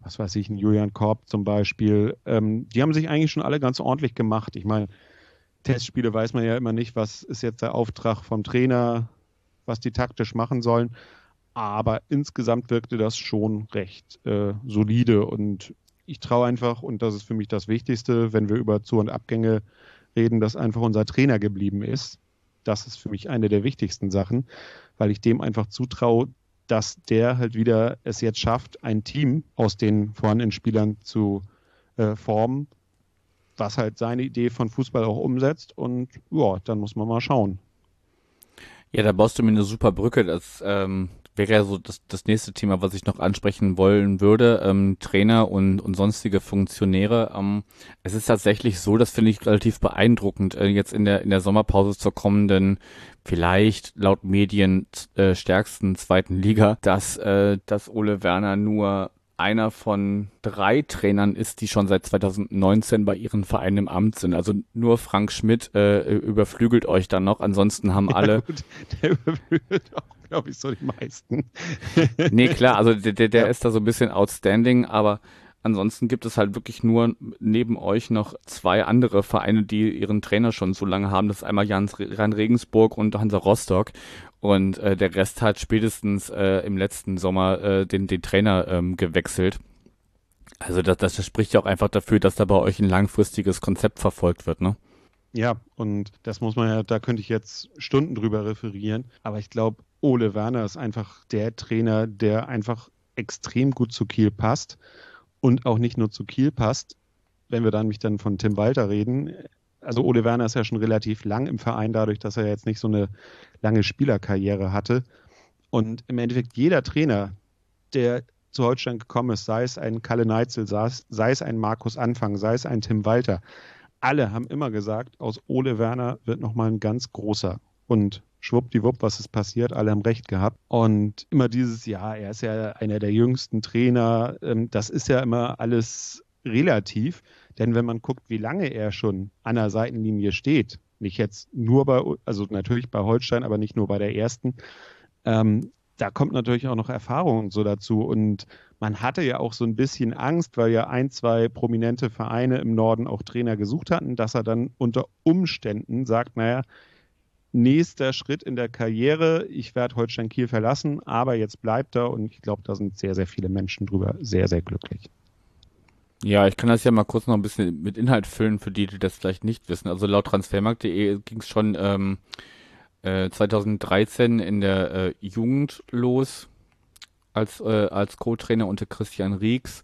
was weiß ich, ein Julian Korb zum Beispiel, ähm, die haben sich eigentlich schon alle ganz ordentlich gemacht. Ich meine, Testspiele weiß man ja immer nicht, was ist jetzt der Auftrag vom Trainer, was die taktisch machen sollen. Aber insgesamt wirkte das schon recht äh, solide und ich traue einfach, und das ist für mich das Wichtigste, wenn wir über Zu- und Abgänge reden, dass einfach unser Trainer geblieben ist. Das ist für mich eine der wichtigsten Sachen, weil ich dem einfach zutraue, dass der halt wieder es jetzt schafft, ein Team aus den vorhandenen Spielern zu äh, formen, was halt seine Idee von Fußball auch umsetzt. Und ja, dann muss man mal schauen. Ja, da baust du mir eine super Brücke. Das ähm, wäre ja so das, das nächste Thema, was ich noch ansprechen wollen würde. Ähm, Trainer und, und sonstige Funktionäre. Ähm, es ist tatsächlich so, das finde ich relativ beeindruckend, äh, jetzt in der, in der Sommerpause zur kommenden, vielleicht laut Medien äh, stärksten zweiten Liga, dass, äh, dass Ole Werner nur einer von drei Trainern ist, die schon seit 2019 bei ihren Vereinen im Amt sind. Also nur Frank Schmidt äh, überflügelt euch dann noch. Ansonsten haben alle. Ja, gut, der überflügelt auch, glaube ich, so die meisten. nee, klar, also der, der, ja. ist da so ein bisschen outstanding, aber Ansonsten gibt es halt wirklich nur neben euch noch zwei andere Vereine, die ihren Trainer schon so lange haben. Das ist einmal Jans Rhein Regensburg und Hansa Rostock. Und äh, der Rest hat spätestens äh, im letzten Sommer äh, den, den Trainer ähm, gewechselt. Also das, das spricht ja auch einfach dafür, dass da bei euch ein langfristiges Konzept verfolgt wird, ne? Ja, und das muss man ja, da könnte ich jetzt Stunden drüber referieren. Aber ich glaube, Ole Werner ist einfach der Trainer, der einfach extrem gut zu Kiel passt und auch nicht nur zu Kiel passt. Wenn wir dann mich dann von Tim Walter reden, also Ole Werner ist ja schon relativ lang im Verein, dadurch, dass er jetzt nicht so eine lange Spielerkarriere hatte. Und im Endeffekt jeder Trainer, der zu Holstein gekommen ist, sei es ein Kalle Neitzel, sei es ein Markus Anfang, sei es ein Tim Walter, alle haben immer gesagt, aus Ole Werner wird nochmal ein ganz großer. Und schwuppdiwupp, was ist passiert, alle haben recht gehabt. Und immer dieses, ja, er ist ja einer der jüngsten Trainer, ähm, das ist ja immer alles relativ. Denn wenn man guckt, wie lange er schon an der Seitenlinie steht, nicht jetzt nur bei, also natürlich bei Holstein, aber nicht nur bei der ersten, ähm, da kommt natürlich auch noch Erfahrung so dazu. Und man hatte ja auch so ein bisschen Angst, weil ja ein, zwei prominente Vereine im Norden auch Trainer gesucht hatten, dass er dann unter Umständen sagt, naja, nächster Schritt in der Karriere, ich werde Holstein Kiel verlassen, aber jetzt bleibt er und ich glaube, da sind sehr, sehr viele Menschen drüber sehr, sehr glücklich. Ja, ich kann das ja mal kurz noch ein bisschen mit Inhalt füllen, für die, die das vielleicht nicht wissen. Also laut transfermarkt.de ging es schon ähm, äh, 2013 in der äh, Jugend los als, äh, als Co-Trainer unter Christian Riegs.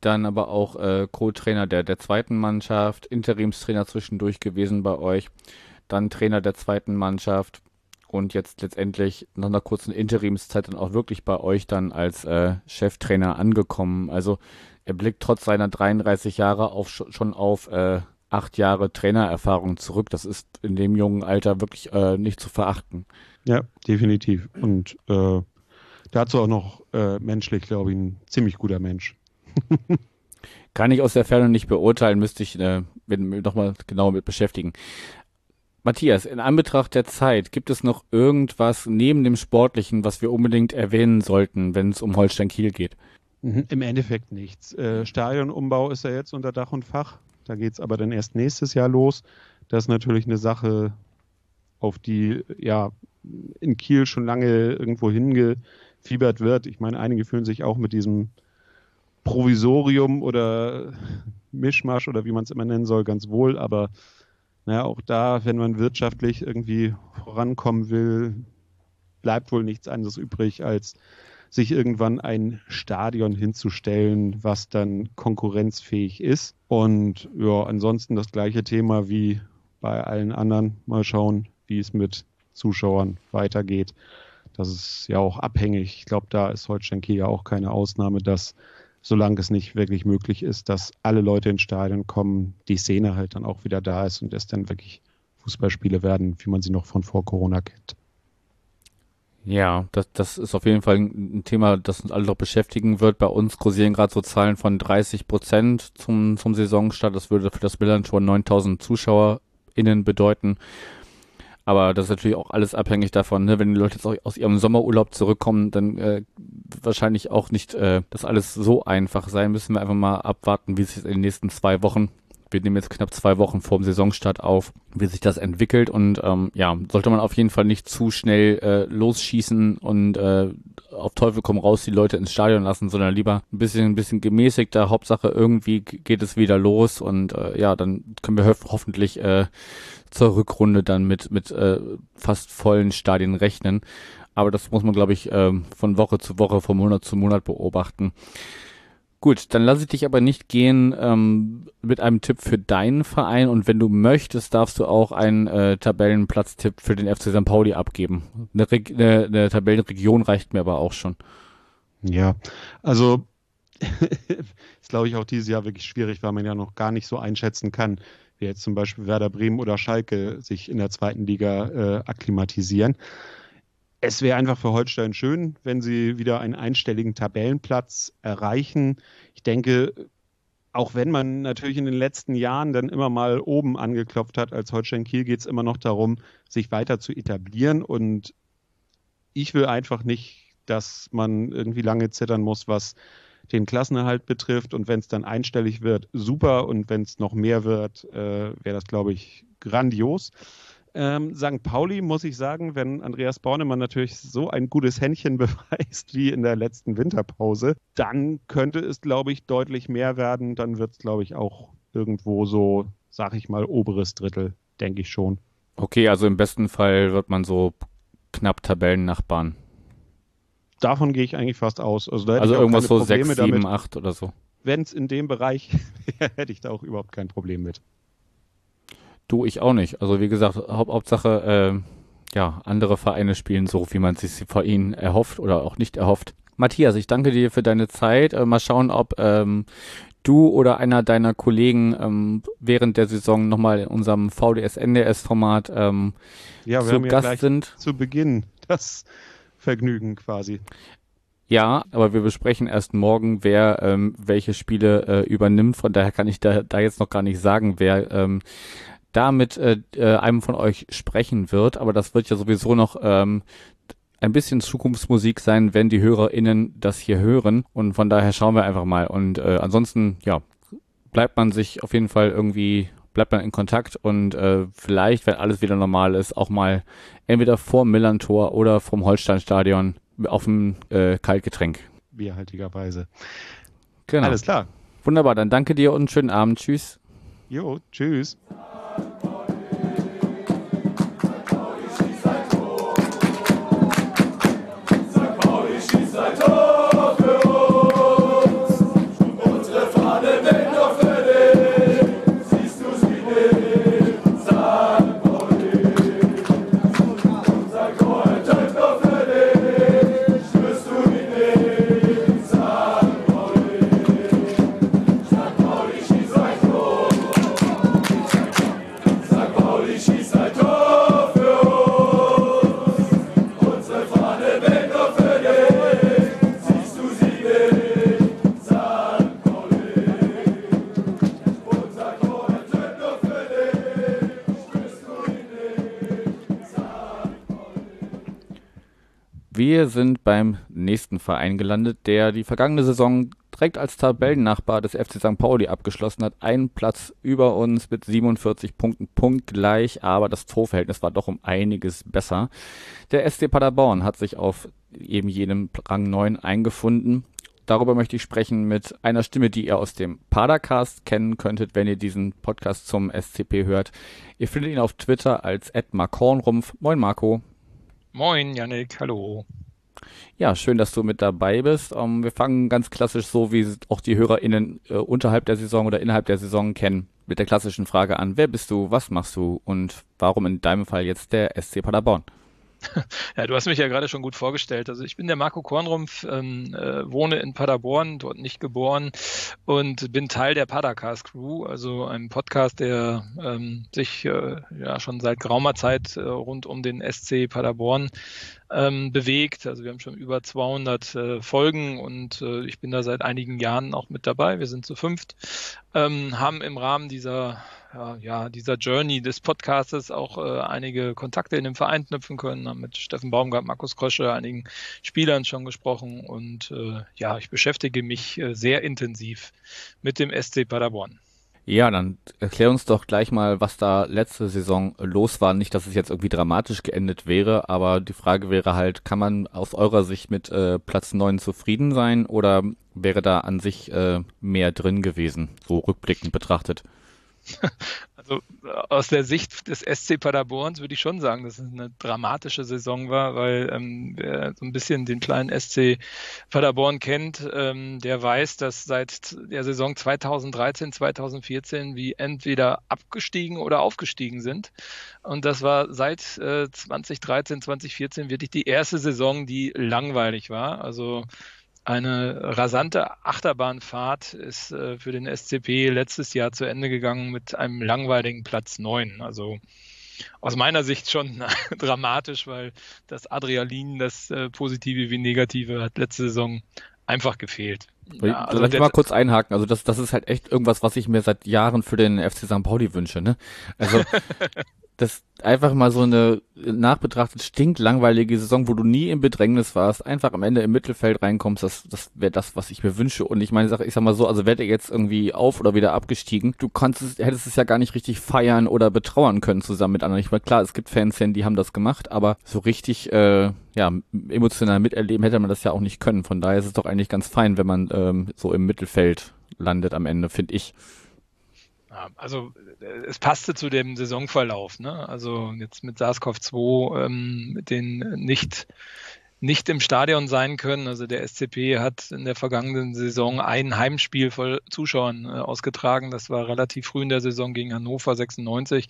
Dann aber auch äh, Co-Trainer der, der zweiten Mannschaft, Interimstrainer zwischendurch gewesen bei euch, dann Trainer der zweiten Mannschaft und jetzt letztendlich nach einer kurzen Interimszeit dann auch wirklich bei euch dann als äh, Cheftrainer angekommen. Also er blickt trotz seiner 33 Jahre auf, schon auf äh, acht Jahre Trainererfahrung zurück. Das ist in dem jungen Alter wirklich äh, nicht zu verachten. Ja, definitiv. Und äh, dazu auch noch äh, menschlich, glaube ich, ein ziemlich guter Mensch. Kann ich aus der Ferne nicht beurteilen, müsste ich äh, nochmal genauer mit beschäftigen. Matthias, in Anbetracht der Zeit, gibt es noch irgendwas neben dem Sportlichen, was wir unbedingt erwähnen sollten, wenn es um Holstein Kiel geht? Mhm, Im Endeffekt nichts. Äh, Stadionumbau ist ja jetzt unter Dach und Fach. Da geht es aber dann erst nächstes Jahr los. Das ist natürlich eine Sache, auf die ja in Kiel schon lange irgendwo hingefiebert wird. Ich meine, einige fühlen sich auch mit diesem Provisorium oder Mischmasch oder wie man es immer nennen soll, ganz wohl, aber Na, auch da, wenn man wirtschaftlich irgendwie vorankommen will, bleibt wohl nichts anderes übrig, als sich irgendwann ein Stadion hinzustellen, was dann konkurrenzfähig ist. Und ja, ansonsten das gleiche Thema wie bei allen anderen. Mal schauen, wie es mit Zuschauern weitergeht. Das ist ja auch abhängig. Ich glaube, da ist Holstein Kiel ja auch keine Ausnahme, dass solange es nicht wirklich möglich ist, dass alle Leute ins Stadion kommen, die Szene halt dann auch wieder da ist und es dann wirklich Fußballspiele werden, wie man sie noch von vor Corona kennt. Ja, das, das ist auf jeden Fall ein Thema, das uns alle noch beschäftigen wird. Bei uns kursieren gerade so Zahlen von 30 Prozent zum, zum Saisonstart. Das würde für das Millantor 9000 ZuschauerInnen bedeuten. Aber das ist natürlich auch alles abhängig davon, ne? wenn die Leute jetzt auch aus ihrem Sommerurlaub zurückkommen, dann äh, wahrscheinlich auch nicht äh, das alles so einfach sein. Müssen wir einfach mal abwarten, wie sich in den nächsten zwei Wochen wir nehmen jetzt knapp zwei Wochen vor dem Saisonstart auf, wie sich das entwickelt und ähm, ja, sollte man auf jeden Fall nicht zu schnell äh, losschießen und äh, auf Teufel komm raus die Leute ins Stadion lassen, sondern lieber ein bisschen, ein bisschen gemäßigter. Hauptsache irgendwie geht es wieder los und äh, ja, dann können wir ho hoffentlich äh, zur Rückrunde dann mit mit äh, fast vollen Stadien rechnen. Aber das muss man, glaube ich, äh, von Woche zu Woche, von Monat zu Monat beobachten. Gut, dann lasse ich dich aber nicht gehen ähm, mit einem Tipp für deinen Verein und wenn du möchtest, darfst du auch einen äh, Tabellenplatztipp für den FC St. Pauli abgeben. Eine, Re eine, eine Tabellenregion reicht mir aber auch schon. Ja, also ist glaube ich auch dieses Jahr wirklich schwierig, weil man ja noch gar nicht so einschätzen kann, wie jetzt zum Beispiel Werder Bremen oder Schalke sich in der zweiten Liga äh, akklimatisieren es wäre einfach für Holstein schön, wenn sie wieder einen einstelligen Tabellenplatz erreichen. Ich denke, auch wenn man natürlich in den letzten Jahren dann immer mal oben angeklopft hat, als Holstein Kiel geht es immer noch darum, sich weiter zu etablieren. Und ich will einfach nicht, dass man irgendwie lange zittern muss, was den Klassenerhalt betrifft. Und wenn es dann einstellig wird, super. Und wenn es noch mehr wird, äh, wäre das, glaube ich, grandios. Ähm, St. Pauli muss ich sagen, wenn Andreas Bornemann natürlich so ein gutes Händchen beweist wie in der letzten Winterpause, dann könnte es, glaube ich, deutlich mehr werden. Dann wird es, glaube ich, auch irgendwo so, sag ich mal, oberes Drittel, denke ich schon. Okay, also im besten Fall wird man so knapp Tabellennachbarn. Davon gehe ich eigentlich fast aus. Also, also irgendwas so 6, 7, 8 oder so. Wenn es in dem Bereich wäre, hätte ich da auch überhaupt kein Problem mit. Du, ich auch nicht. Also wie gesagt, Haupt, Hauptsache, äh, ja, andere Vereine spielen so, wie man sich vor ihnen erhofft oder auch nicht erhofft. Matthias, ich danke dir für deine Zeit. Äh, mal schauen, ob ähm, du oder einer deiner Kollegen ähm, während der Saison nochmal in unserem VDS-NDS-Format ähm, ja, zu Gast sind. Zu Beginn das Vergnügen quasi. Ja, aber wir besprechen erst morgen, wer ähm, welche Spiele äh, übernimmt. Von daher kann ich da, da jetzt noch gar nicht sagen, wer ähm, da mit äh, äh, einem von euch sprechen wird, aber das wird ja sowieso noch ähm, ein bisschen Zukunftsmusik sein, wenn die HörerInnen das hier hören. Und von daher schauen wir einfach mal. Und äh, ansonsten, ja, bleibt man sich auf jeden Fall irgendwie, bleibt man in Kontakt und äh, vielleicht, wenn alles wieder normal ist, auch mal entweder vor Millantor oder vom Holsteinstadion auf dem äh, Kaltgetränk. Bierhaltigerweise. Genau. Alles klar. Wunderbar, dann danke dir und schönen Abend. Tschüss. Jo, tschüss. Wir sind beim nächsten Verein gelandet, der die vergangene Saison direkt als Tabellennachbar des FC St. Pauli abgeschlossen hat. Ein Platz über uns mit 47 Punkten, punktgleich, aber das Torverhältnis war doch um einiges besser. Der SC Paderborn hat sich auf eben jenem Rang 9 eingefunden darüber möchte ich sprechen mit einer Stimme, die ihr aus dem Padercast kennen könntet, wenn ihr diesen Podcast zum SCP hört. Ihr findet ihn auf Twitter als @markornrumpf. Moin Marco. Moin Yannick, hallo. Ja, schön, dass du mit dabei bist. Um, ähm, wir fangen ganz klassisch so, wie auch die HörerInnen äh, unterhalb der Saison oder innerhalb der Saison kennen, mit der klassischen Frage an. Wer bist du, was machst du und warum in deinem Fall jetzt der SC Paderborn? Ja, du hast mich ja gerade schon gut vorgestellt. Also ich bin der Marco Kornrumpf, ähm, äh, wohne in Paderborn, dort nicht geboren und bin Teil der Padercast Crew, also einem Podcast, der ähm, sich äh, ja schon seit geraumer Zeit äh, rund um den SC Paderborn ähm, bewegt. Also wir haben schon über 200 äh, Folgen und äh, ich bin da seit einigen Jahren auch mit dabei. Wir sind zu fünft, ähm, haben im Rahmen dieser ja, dieser Journey des Podcastes auch äh, einige Kontakte in dem Verein knüpfen können, haben mit Steffen Baumgart, Markus Krösche, einigen Spielern schon gesprochen und äh, ja, ich beschäftige mich äh, sehr intensiv mit dem SC Paderborn. Ja, dann erklär uns doch gleich mal, was da letzte Saison los war. Nicht, dass es jetzt irgendwie dramatisch geendet wäre, aber die Frage wäre halt, kann man aus eurer Sicht mit äh, Platz 9 zufrieden sein oder wäre da an sich äh, mehr drin gewesen, so rückblickend betrachtet? Also äh, aus der Sicht des SC Paderborns würde ich schon sagen, dass es eine dramatische Saison war, weil ähm, wer so ein bisschen den kleinen SC Paderborn kennt, ähm, der weiß, dass seit der Saison 2013, 2014 wir entweder abgestiegen oder aufgestiegen sind. Und das war seit äh, 2013, 2014 wirklich die erste Saison, die langweilig war. Also eine rasante Achterbahnfahrt ist äh, für den SCP letztes Jahr zu Ende gegangen mit einem langweiligen Platz 9. Also aus meiner Sicht schon dramatisch, weil das Adrenalin, das äh, Positive wie Negative, hat letzte Saison einfach gefehlt. Ja, also Lass ich mal kurz einhaken. Also das, das ist halt echt irgendwas, was ich mir seit Jahren für den FC St. Pauli wünsche. Ne? Also das einfach mal so eine nachbetrachtet stinklangweilige Saison, wo du nie im Bedrängnis warst, einfach am Ende im Mittelfeld reinkommst, das, das wäre das, was ich mir wünsche. Und ich meine, ich sag mal so, also wäre der jetzt irgendwie auf oder wieder abgestiegen, du konntest, hättest es ja gar nicht richtig feiern oder betrauern können zusammen mit anderen. Ich meine, klar, es gibt Fans, die haben das gemacht, aber so richtig, äh, ja, emotional miterleben hätte man das ja auch nicht können. Von daher ist es doch eigentlich ganz fein, wenn man ähm, so im Mittelfeld landet am Ende, finde ich. Also äh, es passte zu dem Saisonverlauf. Ne? Also jetzt mit SARS-CoV-2 ähm, mit den nicht nicht im Stadion sein können. Also der SCP hat in der vergangenen Saison ein Heimspiel voll Zuschauern äh, ausgetragen. Das war relativ früh in der Saison gegen Hannover 96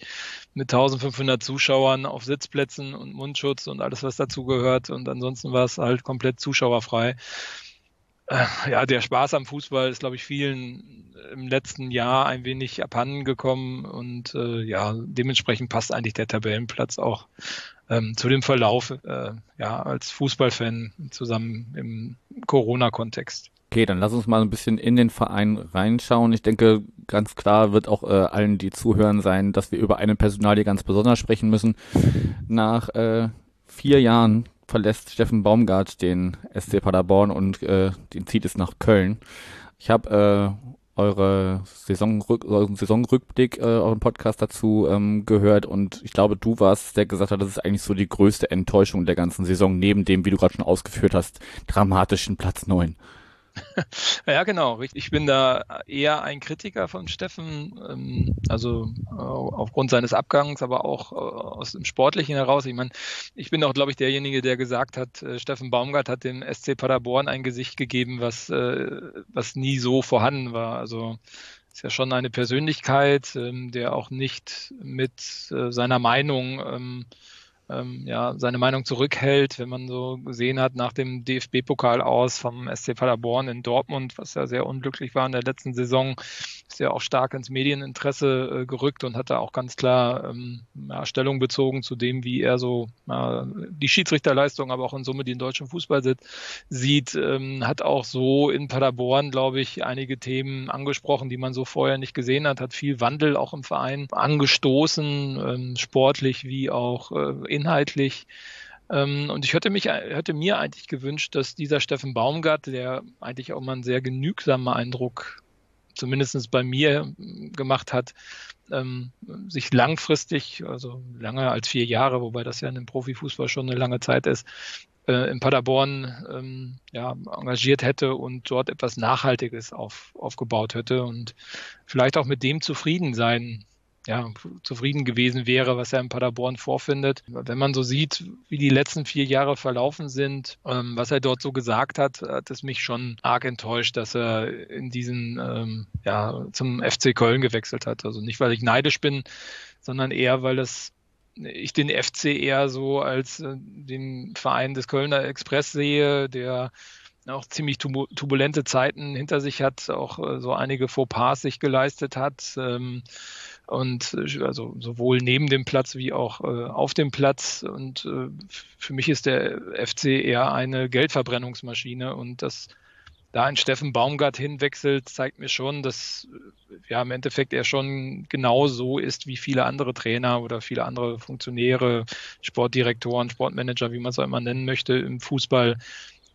mit 1500 Zuschauern auf Sitzplätzen und Mundschutz und alles, was dazu gehört. Und ansonsten war es halt komplett zuschauerfrei. Äh, ja, der Spaß am Fußball ist, glaube ich, vielen im letzten Jahr ein wenig abhanden gekommen und äh, ja, dementsprechend passt eigentlich der Tabellenplatz auch ähm, zu dem Verlauf, äh, ja, als Fußballfan zusammen im Corona-Kontext. Okay, dann lass uns mal ein bisschen in den Verein reinschauen. Ich denke, ganz klar wird auch äh, allen, die zuhören, sein, dass wir über eine Personalie ganz besonders sprechen müssen. Nach äh, vier Jahren verlässt Steffen Baumgart den SC Paderborn und äh, den zieht es nach Köln. Ich habe äh, eure Saisonrück euren Saisonrückblick, äh, euren Podcast dazu ähm, gehört und ich glaube, du warst, der gesagt hat, das ist eigentlich so die größte Enttäuschung der ganzen Saison, neben dem, wie du gerade schon ausgeführt hast, dramatischen Platz 9. Ja, genau. Ich bin da eher ein Kritiker von Steffen, ähm, also äh, aufgrund seines Abgangs, aber auch äh, aus dem Sportlichen heraus. Ich meine, ich bin auch, glaube ich, derjenige, der gesagt hat, äh, Steffen Baumgart hat dem SC Paderborn ein Gesicht gegeben, was, was nie so vorhanden war. Also ist ja schon eine Persönlichkeit, ähm, der auch nicht mit seiner Meinung ähm, ja, seine Meinung zurückhält, wenn man so gesehen hat nach dem DFB-Pokal aus vom SC Paderborn in Dortmund, was ja sehr unglücklich war in der letzten Saison, ist ja auch stark ins Medieninteresse äh, gerückt und hat da auch ganz klar ähm, ja, Stellung bezogen zu dem, wie er so äh, die Schiedsrichterleistung, aber auch in Summe den deutschen Fußball sieht, ähm, hat auch so in Paderborn, glaube ich, einige Themen angesprochen, die man so vorher nicht gesehen hat, hat viel Wandel auch im Verein angestoßen, ähm, sportlich wie auch äh, inhaltlich. Ähm, und ich hätte mich, hätte mir eigentlich gewünscht, dass dieser Steffen Baumgart, der eigentlich auch mal einen sehr genügsamen Eindruck zumindest bei mir gemacht hat, ähm, sich langfristig, also länger als vier Jahre, wobei das ja in dem Profifußball schon eine lange Zeit ist, äh, in Paderborn ähm, ja, engagiert hätte und dort etwas Nachhaltiges auf, aufgebaut hätte und vielleicht auch mit dem zufrieden sein ja, zufrieden gewesen wäre, was er in Paderborn vorfindet. Wenn man so sieht, wie die letzten vier Jahre verlaufen sind, ähm, was er dort so gesagt hat, hat es mich schon arg enttäuscht, dass er in diesen, ähm, ja, zum FC Köln gewechselt hat. Also nicht, weil ich neidisch bin, sondern eher, weil es ich den FC eher so als äh, den Verein des Kölner Express sehe, der auch ziemlich turbulente Zeiten hinter sich hat, auch äh, so einige Fauxpas sich geleistet hat. Ähm, und äh, also sowohl neben dem Platz wie auch äh, auf dem Platz. Und äh, für mich ist der FC eher eine Geldverbrennungsmaschine und das da ein Steffen Baumgart hinwechselt, zeigt mir schon, dass äh, ja im Endeffekt er schon genau so ist wie viele andere Trainer oder viele andere Funktionäre, Sportdirektoren, Sportmanager, wie man es auch immer nennen möchte, im Fußball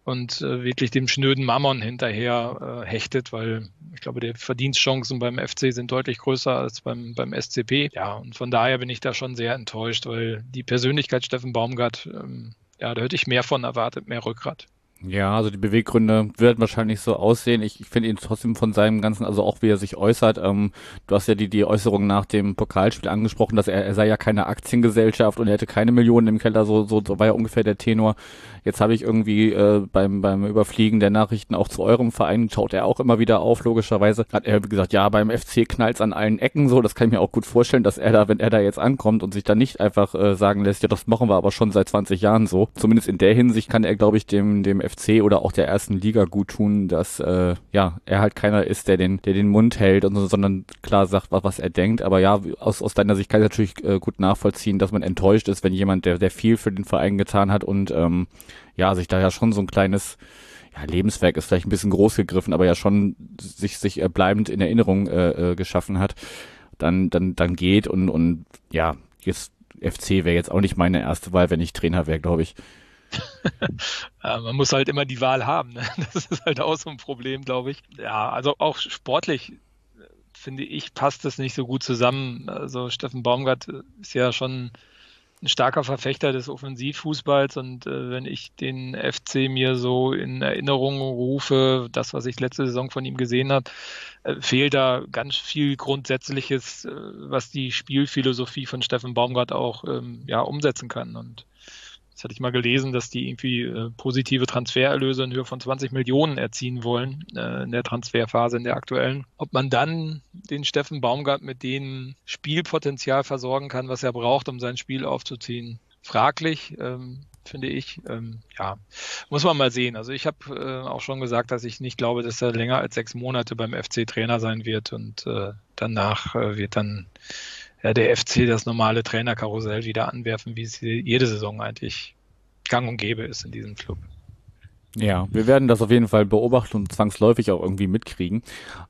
und äh, wirklich dem schnöden Mammon hinterher äh, hechtet, weil ich glaube, die Verdienstchancen beim FC sind deutlich größer als beim, beim SCP. Ja, und von daher bin ich da schon sehr enttäuscht, weil die Persönlichkeit Steffen Baumgart, ähm, ja, da hätte ich mehr von erwartet, mehr Rückgrat. Ja, also die Beweggründe werden wahrscheinlich so aussehen. Ich, ich finde ihn trotzdem von seinem ganzen, also auch wie er sich äußert. Ähm, du hast ja die, die Äußerung nach dem Pokalspiel angesprochen, dass er, er sei ja keine Aktiengesellschaft und er hätte keine Millionen im Keller. So, so, so war ja ungefähr der Tenor. Jetzt habe ich irgendwie äh, beim, beim Überfliegen der Nachrichten auch zu eurem Verein, schaut er auch immer wieder auf, logischerweise. Hat er gesagt, ja, beim FC knallt's an allen Ecken so. Das kann ich mir auch gut vorstellen, dass er da, wenn er da jetzt ankommt und sich dann nicht einfach äh, sagen lässt, ja, das machen wir aber schon seit 20 Jahren so. Zumindest in der Hinsicht kann er, glaube ich, dem, dem FC oder auch der ersten Liga gut tun, dass äh, ja, er halt keiner ist, der den, der den Mund hält und so, sondern klar sagt, was, was er denkt. Aber ja, aus, aus deiner Sicht kann ich natürlich äh, gut nachvollziehen, dass man enttäuscht ist, wenn jemand, der, der viel für den Verein getan hat und ähm, ja, sich da ja schon so ein kleines ja, Lebenswerk ist vielleicht ein bisschen groß gegriffen, aber ja schon sich sich äh, bleibend in Erinnerung äh, äh, geschaffen hat, dann dann dann geht und und ja, jetzt FC wäre jetzt auch nicht meine erste Wahl, wenn ich Trainer wäre, glaube ich. man muss halt immer die Wahl haben. Ne? Das ist halt auch so ein Problem, glaube ich. Ja, also auch sportlich äh, finde ich, passt das nicht so gut zusammen. Also Steffen Baumgart ist ja schon ein starker Verfechter des Offensivfußballs und äh, wenn ich den FC mir so in Erinnerung rufe, das, was ich letzte Saison von ihm gesehen habe, äh, fehlt da ganz viel Grundsätzliches, äh, was die Spielphilosophie von Steffen Baumgart auch ähm, ja, umsetzen kann. Und das hatte ich mal gelesen, dass die irgendwie äh, positive Transfererlöse in Höhe von 20 Millionen erzielen wollen äh, in der Transferphase, in der aktuellen. Ob man dann den Steffen Baumgart mit dem Spielpotenzial versorgen kann, was er braucht, um sein Spiel aufzuziehen, fraglich. Ähm, finde ich. Ähm, ja, muss man mal sehen. Also ich habe äh, auch schon gesagt, dass ich nicht glaube, dass er länger als sechs Monate beim FC Trainer sein wird und äh, danach äh, wird dann ja, der FC das normale Trainerkarussell wieder anwerfen, wie es jede Saison eigentlich gang und gäbe ist in diesem Club. Ja, wir werden das auf jeden Fall beobachten und zwangsläufig auch irgendwie mitkriegen.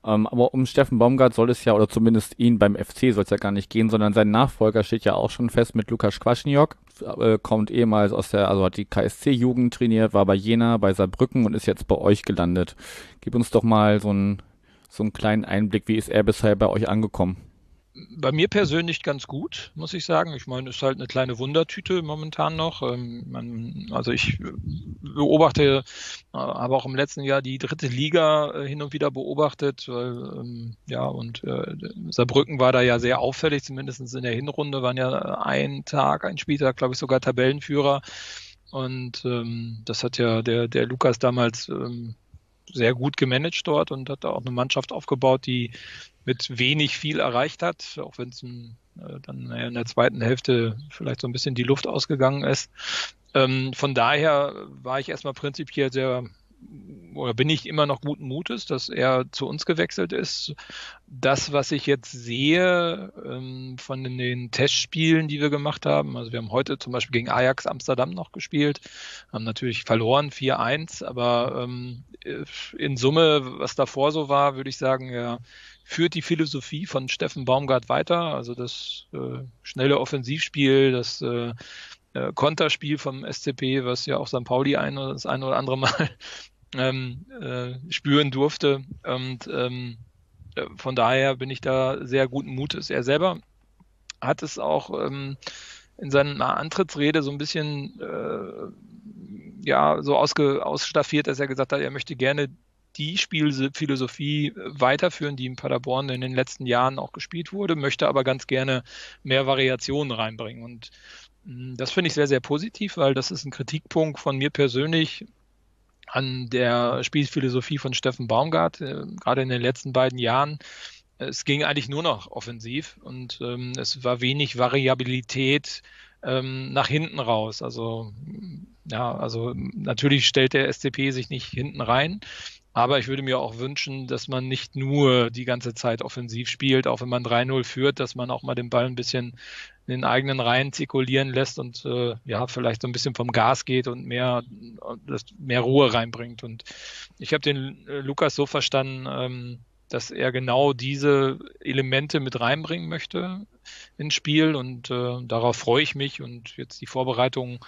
Ähm, aber um Steffen Baumgart soll es ja, oder zumindest ihn beim FC soll es ja gar nicht gehen, sondern sein Nachfolger steht ja auch schon fest mit Lukas Quaschniok. Äh, kommt ehemals aus der, also hat die KSC-Jugend trainiert, war bei Jena, bei Saarbrücken und ist jetzt bei euch gelandet. Gib uns doch mal so einen, so einen kleinen Einblick, wie ist er bisher bei euch angekommen? Bei mir persönlich ganz gut, muss ich sagen. Ich meine, es ist halt eine kleine Wundertüte momentan noch. Ähm, also ich beobachte, äh, habe auch im letzten Jahr die dritte Liga äh, hin und wieder beobachtet. Ähm, ja, und äh, Saarbrücken war da ja sehr auffällig, zumindest in der Hinrunde waren ja ein Tag, ein Spieltag, glaube ich, sogar Tabellenführer. Und ähm, das hat ja der, der Lukas damals sehr gut gemanagt dort und hat da auch eine Mannschaft aufgebaut, die mit wenig viel erreicht hat, auch wenn es äh, dann in der zweiten Hälfte vielleicht so ein bisschen die Luft ausgegangen ist. Ähm, von daher war ich erstmal prinzipiell sehr oder bin ich immer noch guten Mutes, dass er zu uns gewechselt ist. Das, was ich jetzt sehe ähm, von den Testspielen, die wir gemacht haben, also wir haben heute zum Beispiel gegen Ajax Amsterdam noch gespielt, haben natürlich verloren 4-1, aber ähm, in Summe, was davor so war, würde ich sagen, er führt die Philosophie von Steffen Baumgart weiter, also das äh, schnelle Offensivspiel, das äh, äh Konterspiel vom SCP, was ja auch St. Pauli ein, das ein oder andere Mal ähm, äh, spüren durfte. Und ähm, äh, von daher bin ich da sehr guten Mutes. Er selber hat es auch ähm, in seiner Antrittsrede so ein bisschen äh, ja so ausge, ausstaffiert, dass er gesagt hat, er möchte gerne die Spielphilosophie weiterführen, die in Paderborn in den letzten Jahren auch gespielt wurde, möchte aber ganz gerne mehr Variationen reinbringen. Und hm, das finde ich sehr, sehr positiv, weil das ist ein Kritikpunkt von mir persönlich an der Spielphilosophie von Steffen Baumgart, äh, gerade in den letzten beiden Jahren. Es ging eigentlich nur noch offensiv und ähm, es war wenig Variabilität ähm, nach hinten raus. Also ja, also natürlich stellt der SCP sich nicht hinten rein, aber ich würde mir auch wünschen, dass man nicht nur die ganze Zeit offensiv spielt, auch wenn man 3-0 führt, dass man auch mal den Ball ein bisschen in den eigenen Reihen zirkulieren lässt und äh, ja, vielleicht so ein bisschen vom Gas geht und mehr, mehr Ruhe reinbringt. Und ich habe den äh, Lukas so verstanden, ähm, dass er genau diese Elemente mit reinbringen möchte ins Spiel und äh, darauf freue ich mich und jetzt die Vorbereitung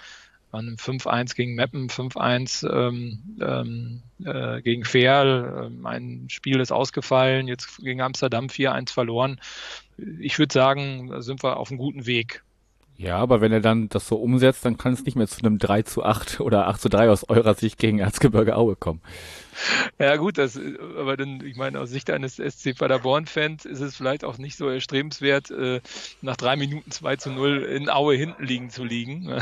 waren 5-1 gegen Meppen, 5-1 ähm, ähm, äh, gegen Ferl. Ähm, ein Spiel ist ausgefallen, jetzt gegen Amsterdam 4-1 verloren. Ich würde sagen, da sind wir auf einem guten Weg. Ja, aber wenn er dann das so umsetzt, dann kann es nicht mehr zu einem 3 zu 8 oder 8 zu 3 aus eurer Sicht gegen Erzgebirge Aue kommen. Ja gut, das, aber dann, ich meine, aus Sicht eines SC Paderborn-Fans ist es vielleicht auch nicht so erstrebenswert, äh, nach drei Minuten 2 zu 0 in Aue hinten liegen zu liegen.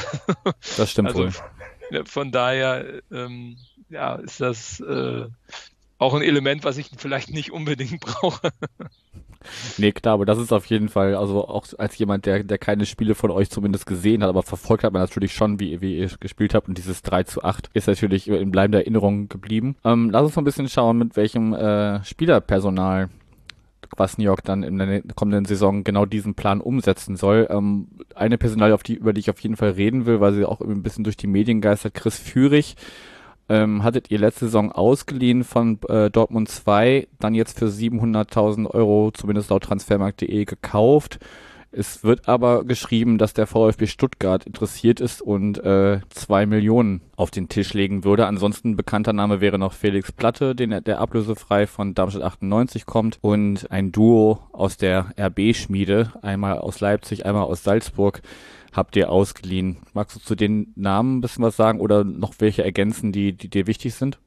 Das stimmt also, wohl. Von daher ähm, ja, ist das äh, auch ein Element, was ich vielleicht nicht unbedingt brauche. Nee, klar, aber das ist auf jeden Fall, also auch als jemand, der, der keine Spiele von euch zumindest gesehen hat, aber verfolgt hat man natürlich schon, wie, wie ihr gespielt habt und dieses 3 zu 8 ist natürlich in bleibender Erinnerung geblieben. Ähm, lass uns mal ein bisschen schauen, mit welchem äh, Spielerpersonal was New York dann in der kommenden Saison genau diesen Plan umsetzen soll. Ähm, eine Personalie, auf die, über die ich auf jeden Fall reden will, weil sie auch ein bisschen durch die Medien geistert, Chris Führig, ähm, hattet ihr letzte Saison ausgeliehen von äh, Dortmund 2, dann jetzt für 700.000 Euro, zumindest laut transfermarkt.de, gekauft. Es wird aber geschrieben, dass der VfB Stuttgart interessiert ist und äh, zwei Millionen auf den Tisch legen würde. Ansonsten bekannter Name wäre noch Felix Platte, den, der ablösefrei von Darmstadt 98 kommt und ein Duo aus der RB-Schmiede, einmal aus Leipzig, einmal aus Salzburg habt ihr ausgeliehen. Magst du zu den Namen ein bisschen was sagen oder noch welche ergänzen, die, die dir wichtig sind?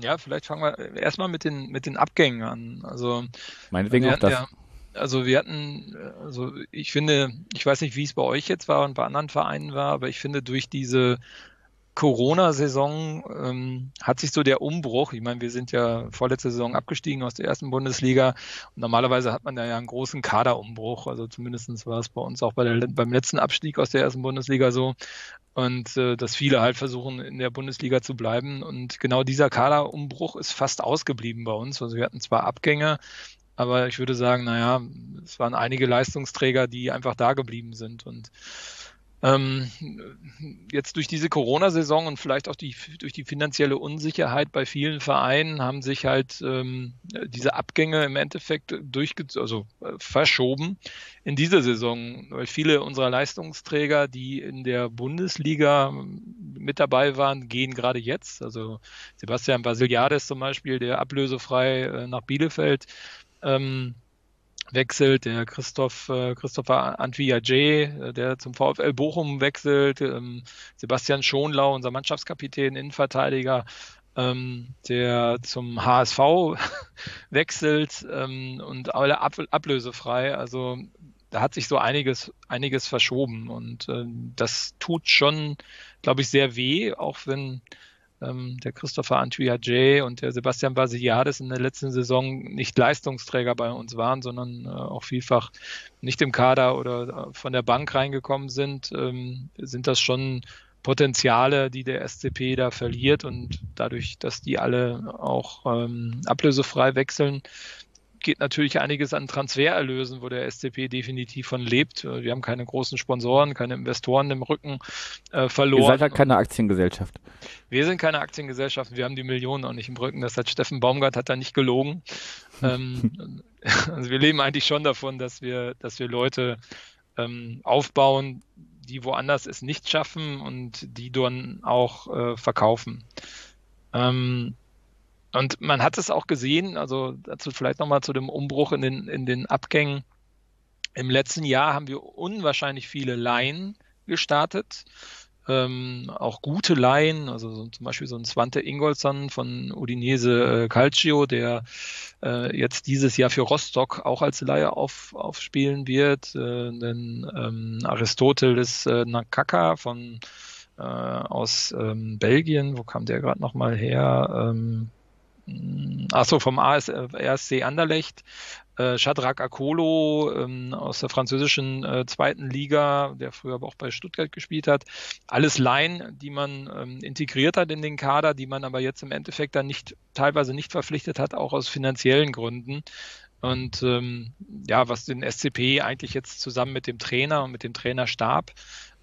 Ja, vielleicht fangen wir erstmal mit den, mit den Abgängen an. Also, Meinetwegen auch das. Ja, also wir hatten, also ich finde, ich weiß nicht, wie es bei euch jetzt war und bei anderen Vereinen war, aber ich finde durch diese Corona-Saison ähm, hat sich so der Umbruch, ich meine, wir sind ja vorletzte Saison abgestiegen aus der ersten Bundesliga und normalerweise hat man da ja einen großen Kaderumbruch, also zumindest war es bei uns auch bei der, beim letzten Abstieg aus der ersten Bundesliga so. Und äh, dass viele halt versuchen in der Bundesliga zu bleiben. Und genau dieser Kaderumbruch ist fast ausgeblieben bei uns, also wir hatten zwar Abgänge, aber ich würde sagen, naja, es waren einige Leistungsträger, die einfach da geblieben sind. Und ähm, jetzt durch diese Corona-Saison und vielleicht auch die, durch die finanzielle Unsicherheit bei vielen Vereinen haben sich halt ähm, diese Abgänge im Endeffekt durchge also äh, verschoben in diese Saison, weil viele unserer Leistungsträger, die in der Bundesliga ähm, mit dabei waren, gehen gerade jetzt. Also Sebastian Basiliades zum Beispiel, der ablösefrei äh, nach Bielefeld ähm, wechselt, der Christoph, äh, Christopher Antwiajé, äh, der zum VfL Bochum wechselt, ähm, Sebastian Schonlau, unser Mannschaftskapitän, Innenverteidiger, ähm, der zum HSV wechselt ähm, und alle ab, ablösefrei. Also da hat sich so einiges, einiges verschoben und äh, das tut schon, glaube ich, sehr weh, auch wenn ähm, der Christopher Antuya-J und der Sebastian Basiliades in der letzten Saison nicht Leistungsträger bei uns waren, sondern äh, auch vielfach nicht im Kader oder äh, von der Bank reingekommen sind, ähm, sind das schon Potenziale, die der SCP da verliert und dadurch, dass die alle auch ähm, ablösefrei wechseln, geht natürlich einiges an Transfererlösen, wo der SCP definitiv von lebt. Wir haben keine großen Sponsoren, keine Investoren im Rücken äh, verloren. Ihr seid halt keine Aktiengesellschaft. Wir sind keine Aktiengesellschaft, wir haben die Millionen auch nicht im Rücken. Das hat Steffen Baumgart hat da nicht gelogen. ähm, also wir leben eigentlich schon davon, dass wir, dass wir Leute ähm, aufbauen, die woanders es nicht schaffen und die dann auch äh, verkaufen. Ähm, und man hat es auch gesehen, also dazu vielleicht nochmal zu dem Umbruch in den, in den Abgängen. Im letzten Jahr haben wir unwahrscheinlich viele Laien gestartet. ähm, auch gute Laien, also so, zum Beispiel so ein Svante Ingolson von Udinese äh, Calcio, der äh, jetzt dieses Jahr für Rostock auch als Laie auf, aufspielen wird. Äh, dann ähm, Aristoteles äh, Nakaka von äh, aus ähm, Belgien, wo kam der gerade nochmal her? Ähm, Achso, vom AS, RSC Anderlecht, äh, Shadrach Akolo ähm, aus der französischen äh, zweiten Liga, der früher aber auch bei Stuttgart gespielt hat. Alles Laien, die man ähm, integriert hat in den Kader, die man aber jetzt im Endeffekt dann nicht, teilweise nicht verpflichtet hat, auch aus finanziellen Gründen. Und ähm, ja, was den SCP eigentlich jetzt zusammen mit dem Trainer und mit dem Trainerstab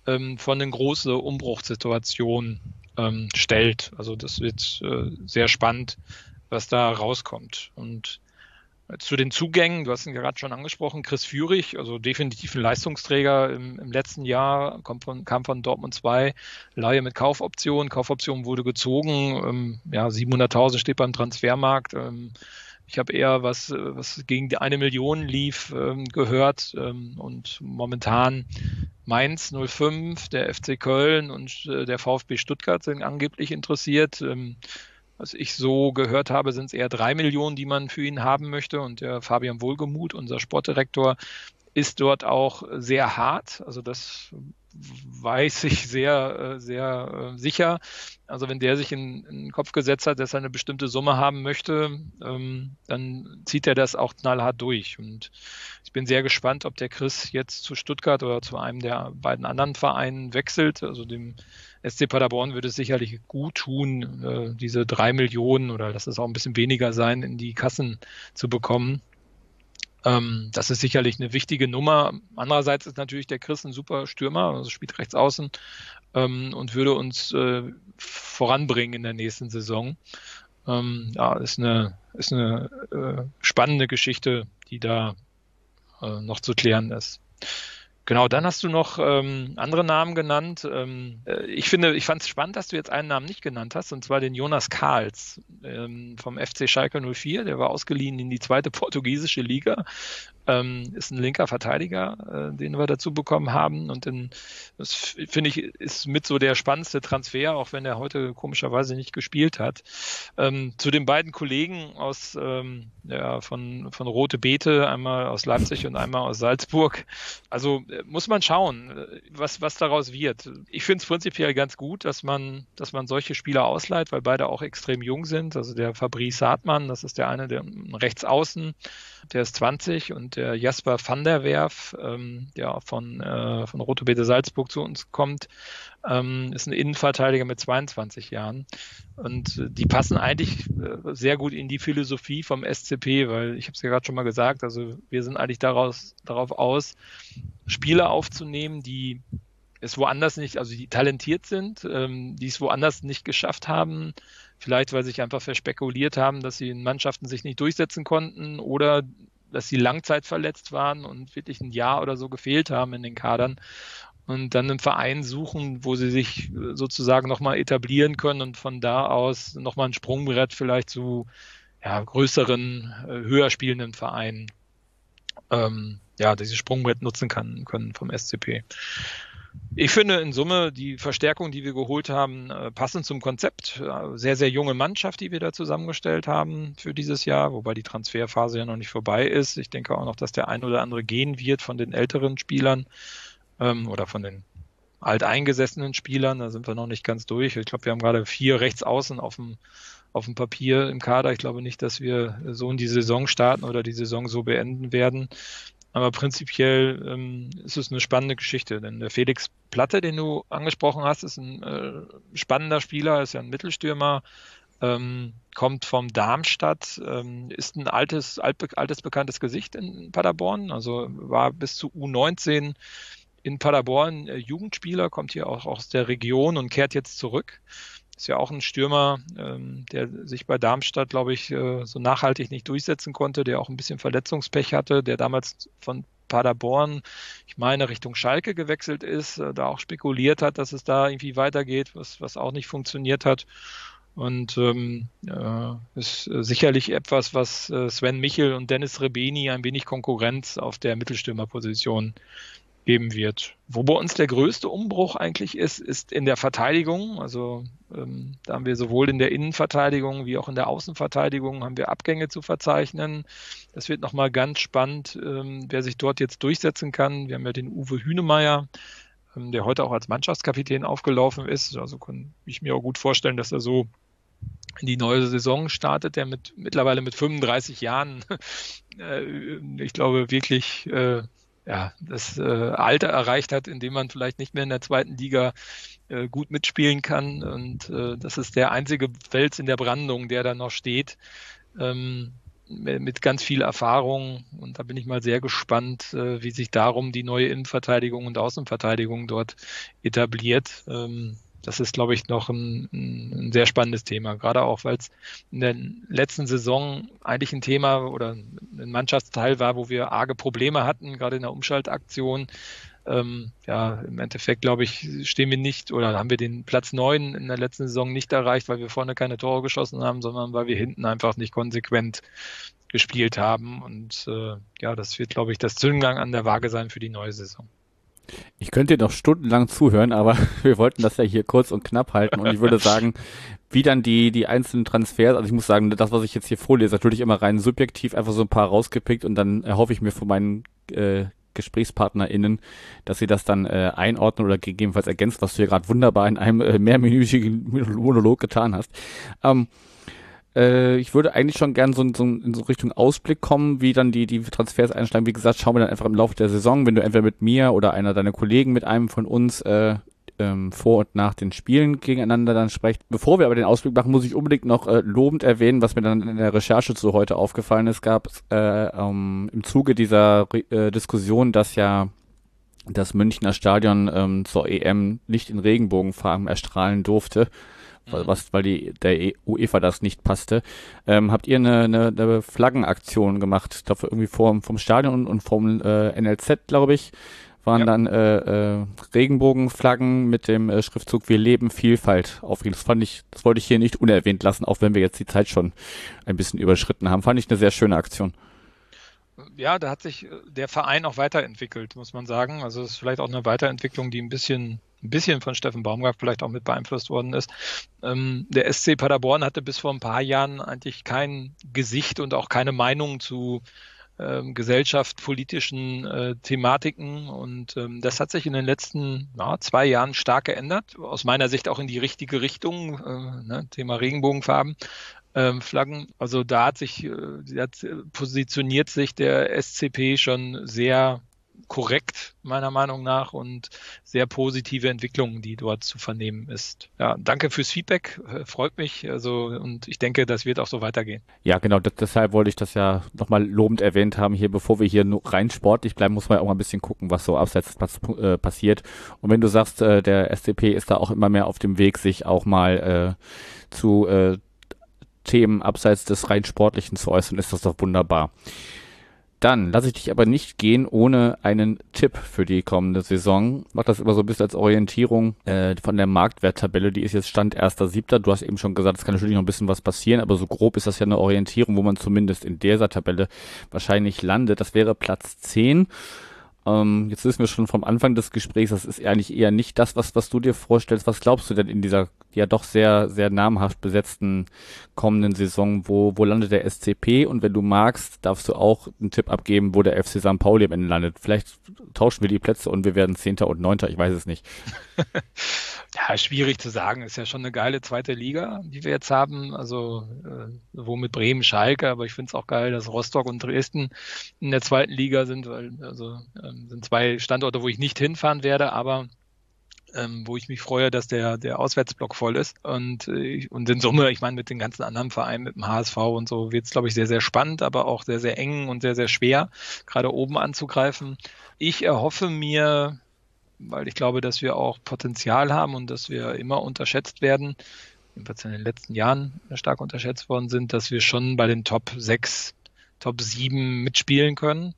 ähm, von eine große Umbruchssituation ähm, stellt. Also das wird äh, sehr spannend, was da rauskommt. Und zu den Zugängen, du hast ihn gerade schon angesprochen, Chris Führig, also definitiv ein Leistungsträger im, im letzten Jahr, kam von, kam von Dortmund 2, Laie mit Kaufoption, Kaufoption wurde gezogen, ähm, ja, 700.000 steht beim Transfermarkt. Ähm, ich habe eher was, was gegen die eine Million lief, ähm, gehört ähm, und momentan Mainz 05, der FC Köln und äh, der VfB Stuttgart sind angeblich interessiert. Ähm, was ich so gehört habe, sind es eher drei Millionen, die man für ihn haben möchte. Und der Fabian Wohlgemuth, unser Sportdirektor, ist dort auch sehr hart. Also das weiß ich sehr, äh, sehr äh, sicher. Also wenn der sich in, in, den Kopf gesetzt hat, dass er eine bestimmte Summe haben möchte, ähm, dann zieht er das auch knallhart durch. Und ich bin sehr gespannt, ob der Chris jetzt zu Stuttgart oder zu einem der beiden anderen Vereinen wechselt. Also dem SC Paderborn würde es sicherlich gut tun, äh, diese drei Millionen oder lass es auch ein bisschen weniger sein, in die Kassen zu bekommen. Ähm, das ist sicherlich eine wichtige Nummer. Andererseits ist natürlich der Chris ein super Stürmer, also spielt rechts außen ähm, und würde uns äh, voranbringen in der nächsten Saison. Ähm, ja, ist eine, ist eine äh, spannende Geschichte, die da äh, noch zu klären ist. Genau, dann hast du noch ähm, andere Namen genannt. Ähm, äh, ich finde, ich fand es spannend, dass du jetzt einen Namen nicht genannt hast, und zwar den Jonas Karls ähm, vom FC Schalke 04. Der war ausgeliehen in die zweite portugiesische Liga ähm, ist ein linker Verteidiger, äh, den wir dazu bekommen haben. Und in, das finde ich ist mit so der spannendste Transfer, auch wenn er heute komischerweise nicht gespielt hat. Ähm, zu den beiden Kollegen aus ähm, ja, von, von Rote Beete, einmal aus Leipzig und einmal aus Salzburg. Also äh, muss man schauen, äh, was, was daraus wird. Ich finde es prinzipiell ganz gut, dass man, dass man solche Spieler ausleiht, weil beide auch extrem jung sind. Also der Fabrice Hartmann, das ist der eine, der rechts außen, der ist 20 und der Jasper van der Werf, ähm, der von, äh, von Roto Bete Salzburg zu uns kommt, ähm, ist ein Innenverteidiger mit 22 Jahren. Und äh, die passen eigentlich äh, sehr gut in die Philosophie vom SCP, weil ich habe es ja gerade schon mal gesagt, also wir sind eigentlich daraus, darauf aus, Spieler aufzunehmen, die es woanders nicht, also die talentiert sind, ähm, die es woanders nicht geschafft haben, vielleicht weil sie sich einfach verspekuliert haben, dass sie in Mannschaften sich nicht durchsetzen konnten oder dass sie langzeitverletzt waren und wirklich ein Jahr oder so gefehlt haben in den Kadern und dann einen Verein suchen, wo sie sich sozusagen nochmal etablieren können und von da aus nochmal ein Sprungbrett vielleicht zu ja, größeren, äh, höher spielenden Vereinen ähm, ja, dieses Sprungbrett nutzen kann, können vom SCP. Ich finde in Summe die Verstärkung, die wir geholt haben, äh, passend zum Konzept. Äh, sehr, sehr junge Mannschaft, die wir da zusammengestellt haben für dieses Jahr, wobei die Transferphase ja noch nicht vorbei ist. Ich denke auch noch, dass der ein oder andere gehen wird von den älteren Spielern ähm, oder von den alteingesessenen Spielern. Da sind wir noch nicht ganz durch. Ich glaube, wir haben gerade vier Rechtsaußen auf dem, auf dem Papier im Kader. Ich glaube nicht, dass wir so in die Saison starten oder die Saison so beenden werden. Aber prinzipiell ähm, ist es eine spannende Geschichte, denn der Felix Platte, den du angesprochen hast, ist ein äh, spannender Spieler, ist ja ein Mittelstürmer, ähm, kommt vom Darmstadt, ähm, ist ein altes, alt, altes bekanntes Gesicht in Paderborn, also war bis zu U19 in Paderborn äh, Jugendspieler, kommt hier auch aus der Region und kehrt jetzt zurück. Ist ja auch ein Stürmer, ähm, der sich bei Darmstadt, glaube ich, äh, so nachhaltig nicht durchsetzen konnte, der auch ein bisschen Verletzungspech hatte, der damals von Paderborn, ich meine, Richtung Schalke gewechselt ist, äh, da auch spekuliert hat, dass es da irgendwie weitergeht, was, was auch nicht funktioniert hat. Und ähm, äh, ist sicherlich etwas, was äh, Sven Michel und Dennis Rebeni ein wenig Konkurrenz auf der Mittelstürmerposition geben wird. Wo bei uns der größte Umbruch eigentlich ist, ist in der Verteidigung. Also ähm, da haben wir sowohl in der Innenverteidigung wie auch in der Außenverteidigung haben wir Abgänge zu verzeichnen. Das wird nochmal ganz spannend, ähm, wer sich dort jetzt durchsetzen kann. Wir haben ja den Uwe Hünemeyer, ähm, der heute auch als Mannschaftskapitän aufgelaufen ist. Also kann ich mir auch gut vorstellen, dass er so in die neue Saison startet, der mit mittlerweile mit 35 Jahren, äh, ich glaube, wirklich äh, ja, das äh, Alter erreicht hat, in dem man vielleicht nicht mehr in der zweiten Liga äh, gut mitspielen kann. Und äh, das ist der einzige Fels in der Brandung, der da noch steht. Ähm, mit ganz viel Erfahrung und da bin ich mal sehr gespannt, äh, wie sich darum die neue Innenverteidigung und Außenverteidigung dort etabliert. Ähm, das ist, glaube ich, noch ein, ein sehr spannendes Thema. Gerade auch, weil es in der letzten Saison eigentlich ein Thema oder ein Mannschaftsteil war, wo wir arge Probleme hatten, gerade in der Umschaltaktion. Ähm, ja, im Endeffekt, glaube ich, stehen wir nicht oder haben wir den Platz neun in der letzten Saison nicht erreicht, weil wir vorne keine Tore geschossen haben, sondern weil wir hinten einfach nicht konsequent gespielt haben. Und äh, ja, das wird, glaube ich, das Zündgang an der Waage sein für die neue Saison. Ich könnte dir noch stundenlang zuhören, aber wir wollten das ja hier kurz und knapp halten und ich würde sagen, wie dann die, die einzelnen Transfers, also ich muss sagen, das, was ich jetzt hier vorlese, natürlich immer rein subjektiv, einfach so ein paar rausgepickt und dann erhoffe ich mir von meinen äh, GesprächspartnerInnen, dass sie das dann äh, einordnen oder gegebenenfalls ergänzt, was du hier gerade wunderbar in einem äh, mehrminütigen Monolog getan hast. Ähm, äh, ich würde eigentlich schon gern so, so in so Richtung Ausblick kommen, wie dann die, die Transfers einsteigen. Wie gesagt, schauen wir dann einfach im Laufe der Saison, wenn du entweder mit mir oder einer deiner Kollegen mit einem von uns äh, ähm, vor und nach den Spielen gegeneinander dann sprecht. Bevor wir aber den Ausblick machen, muss ich unbedingt noch äh, lobend erwähnen, was mir dann in der Recherche zu heute aufgefallen ist, gab es äh, ähm, im Zuge dieser äh, Diskussion, dass ja das Münchner Stadion ähm, zur EM nicht in Regenbogenfarben erstrahlen durfte mhm. was, weil die, der e UEFA das nicht passte. Ähm, habt ihr eine, eine, eine Flaggenaktion gemacht, dafür irgendwie vor, vom Stadion und vom äh, NLZ, glaube ich, waren ja. dann äh, äh, Regenbogenflaggen mit dem äh, Schriftzug Wir leben Vielfalt aufgehen. Das fand ich, das wollte ich hier nicht unerwähnt lassen, auch wenn wir jetzt die Zeit schon ein bisschen überschritten haben. Fand ich eine sehr schöne Aktion ja, da hat sich äh, der Verein auch weiterentwickelt, muss man sagen. Also es ist vielleicht auch eine Weiterentwicklung, die ein bisschen, ein bisschen von Steffen Baumgart vielleicht auch mit beeinflusst worden ist. Ähm, der SC Paderborn hatte bis vor ein paar Jahren eigentlich kein Gesicht und auch keine Meinung zu ähm, Gesellschaft, politischen äh, Thematiken und ähm, das hat sich in den letzten ja, zwei Jahren stark geändert. Aus meiner Sicht auch in die richtige Richtung, äh, ne, Thema Regenbogenfarben ähm, Flaggen. Also da hat sich, äh, äh, positioniert sich der SCP schon sehr korrekt, meiner Meinung nach, und sehr positive Entwicklungen, die dort zu vernehmen ist. Ja, danke fürs Feedback, äh, freut mich. Also, und ich denke, das wird auch so weitergehen. Ja, genau, deshalb wollte ich das ja nochmal lobend erwähnt haben, hier, bevor wir hier rein sportlich bleiben, muss man ja auch mal ein bisschen gucken, was so abseits äh, passiert. Und wenn du sagst, äh, der SCP ist da auch immer mehr auf dem Weg, sich auch mal äh, zu äh, Themen abseits des rein sportlichen zu äußern, ist das doch wunderbar. Dann lasse ich dich aber nicht gehen ohne einen Tipp für die kommende Saison. Mach das immer so ein bisschen als Orientierung äh, von der Marktwerttabelle. Die ist jetzt Stand 1.7. Du hast eben schon gesagt, es kann natürlich noch ein bisschen was passieren, aber so grob ist das ja eine Orientierung, wo man zumindest in dieser Tabelle wahrscheinlich landet. Das wäre Platz 10. Ähm, jetzt wissen wir schon vom Anfang des Gesprächs, das ist eigentlich eher nicht das, was, was du dir vorstellst. Was glaubst du denn in dieser ja doch sehr, sehr namhaft besetzten kommenden Saison? Wo, wo landet der SCP? Und wenn du magst, darfst du auch einen Tipp abgeben, wo der FC St. Pauli am Ende landet. Vielleicht tauschen wir die Plätze und wir werden Zehnter und Neunter, ich weiß es nicht. ja, schwierig zu sagen. Ist ja schon eine geile zweite Liga, die wir jetzt haben. Also, äh, wo mit Bremen, Schalke, aber ich finde es auch geil, dass Rostock und Dresden in der zweiten Liga sind, weil, also, ähm, sind zwei Standorte, wo ich nicht hinfahren werde, aber ähm, wo ich mich freue, dass der, der Auswärtsblock voll ist. Und, äh, und in Summe, ich meine, mit den ganzen anderen Vereinen, mit dem HSV und so, wird es, glaube ich, sehr, sehr spannend, aber auch sehr, sehr eng und sehr, sehr schwer, gerade oben anzugreifen. Ich erhoffe mir, weil ich glaube, dass wir auch Potenzial haben und dass wir immer unterschätzt werden, jedenfalls in den letzten Jahren stark unterschätzt worden sind, dass wir schon bei den Top 6, Top 7 mitspielen können.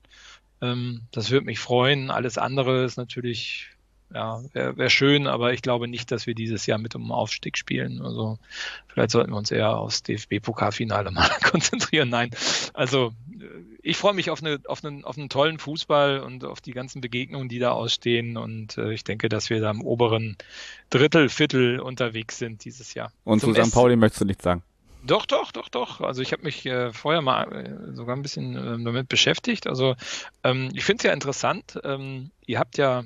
Ähm, das würde mich freuen. Alles andere ist natürlich ja, wäre wär schön, aber ich glaube nicht, dass wir dieses Jahr mit um Aufstieg spielen. Also vielleicht sollten wir uns eher aufs DFB-Pokalfinale mal konzentrieren. Nein, also ich freue mich auf, eine, auf, einen, auf einen tollen Fußball und auf die ganzen Begegnungen, die da ausstehen. Und äh, ich denke, dass wir da im oberen Drittel, Viertel unterwegs sind dieses Jahr. Und Zum zu St. Pauli möchtest du nichts sagen? Doch, doch, doch, doch. Also ich habe mich äh, vorher mal äh, sogar ein bisschen äh, damit beschäftigt. Also ähm, ich finde es ja interessant. Ähm, ihr habt ja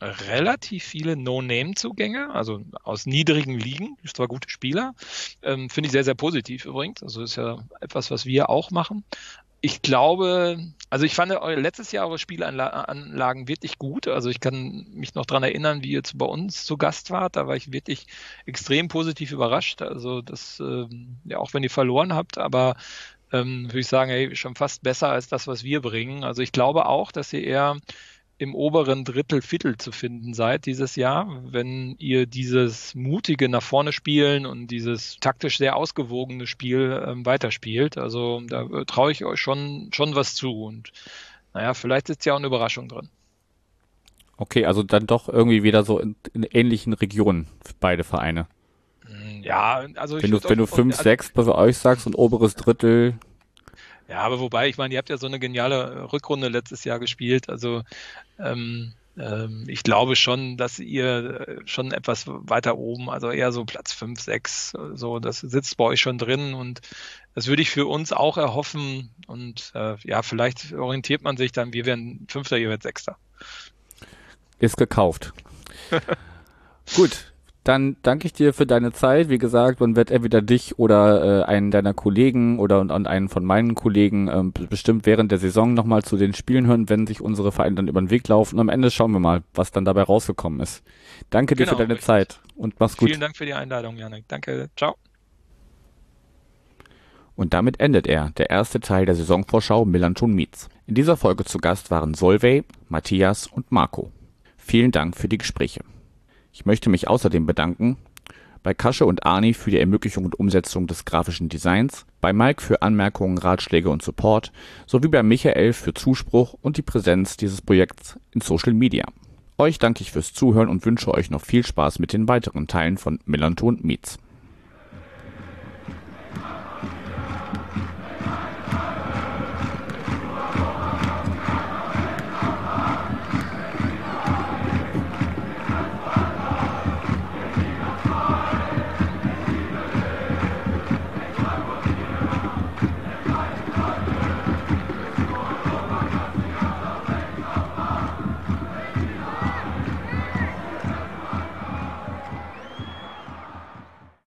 relativ viele No-Name-Zugänge, also aus niedrigen Ligen, zwar gute Spieler. Ähm, Finde ich sehr, sehr positiv übrigens. Also ist ja etwas, was wir auch machen. Ich glaube, also ich fand letztes Jahr eure Spielanlagen wirklich gut. Also ich kann mich noch dran erinnern, wie ihr bei uns zu Gast wart. Da war ich wirklich extrem positiv überrascht. Also das, ähm, ja, auch wenn ihr verloren habt, aber ähm, würde ich sagen, hey, schon fast besser als das, was wir bringen. Also ich glaube auch, dass ihr eher im oberen Drittel Viertel zu finden seid dieses Jahr, wenn ihr dieses mutige nach vorne spielen und dieses taktisch sehr ausgewogene Spiel ähm, weiterspielt. Also da äh, traue ich euch schon, schon was zu und naja, vielleicht ist ja auch eine Überraschung drin. Okay, also dann doch irgendwie wieder so in, in ähnlichen Regionen beide Vereine. Hm, ja, also wenn du, wenn du 5, 6 also, bei euch sagst und oberes Drittel ja, aber wobei, ich meine, ihr habt ja so eine geniale Rückrunde letztes Jahr gespielt. Also ähm, ähm, ich glaube schon, dass ihr äh, schon etwas weiter oben, also eher so Platz 5, 6, so, das sitzt bei euch schon drin und das würde ich für uns auch erhoffen. Und äh, ja, vielleicht orientiert man sich dann, wir werden Fünfter, ihr werdet Sechster. Ist gekauft. Gut, dann danke ich dir für deine Zeit. Wie gesagt, man wird entweder dich oder äh, einen deiner Kollegen oder und, und einen von meinen Kollegen ähm, bestimmt während der Saison nochmal zu den Spielen hören, wenn sich unsere Vereine dann über den Weg laufen. Und am Ende schauen wir mal, was dann dabei rausgekommen ist. Danke dir genau, für deine richtig. Zeit und mach's gut. Vielen Dank für die Einladung, Janik. Danke. Ciao. Und damit endet er, der erste Teil der Saisonvorschau Millanton Meets. In dieser Folge zu Gast waren Solvay, Matthias und Marco. Vielen Dank für die Gespräche. Ich möchte mich außerdem bedanken bei Kasche und Arni für die Ermöglichung und Umsetzung des grafischen Designs, bei Mike für Anmerkungen, Ratschläge und Support sowie bei Michael für Zuspruch und die Präsenz dieses Projekts in Social Media. Euch danke ich fürs Zuhören und wünsche euch noch viel Spaß mit den weiteren Teilen von Melanton Meets.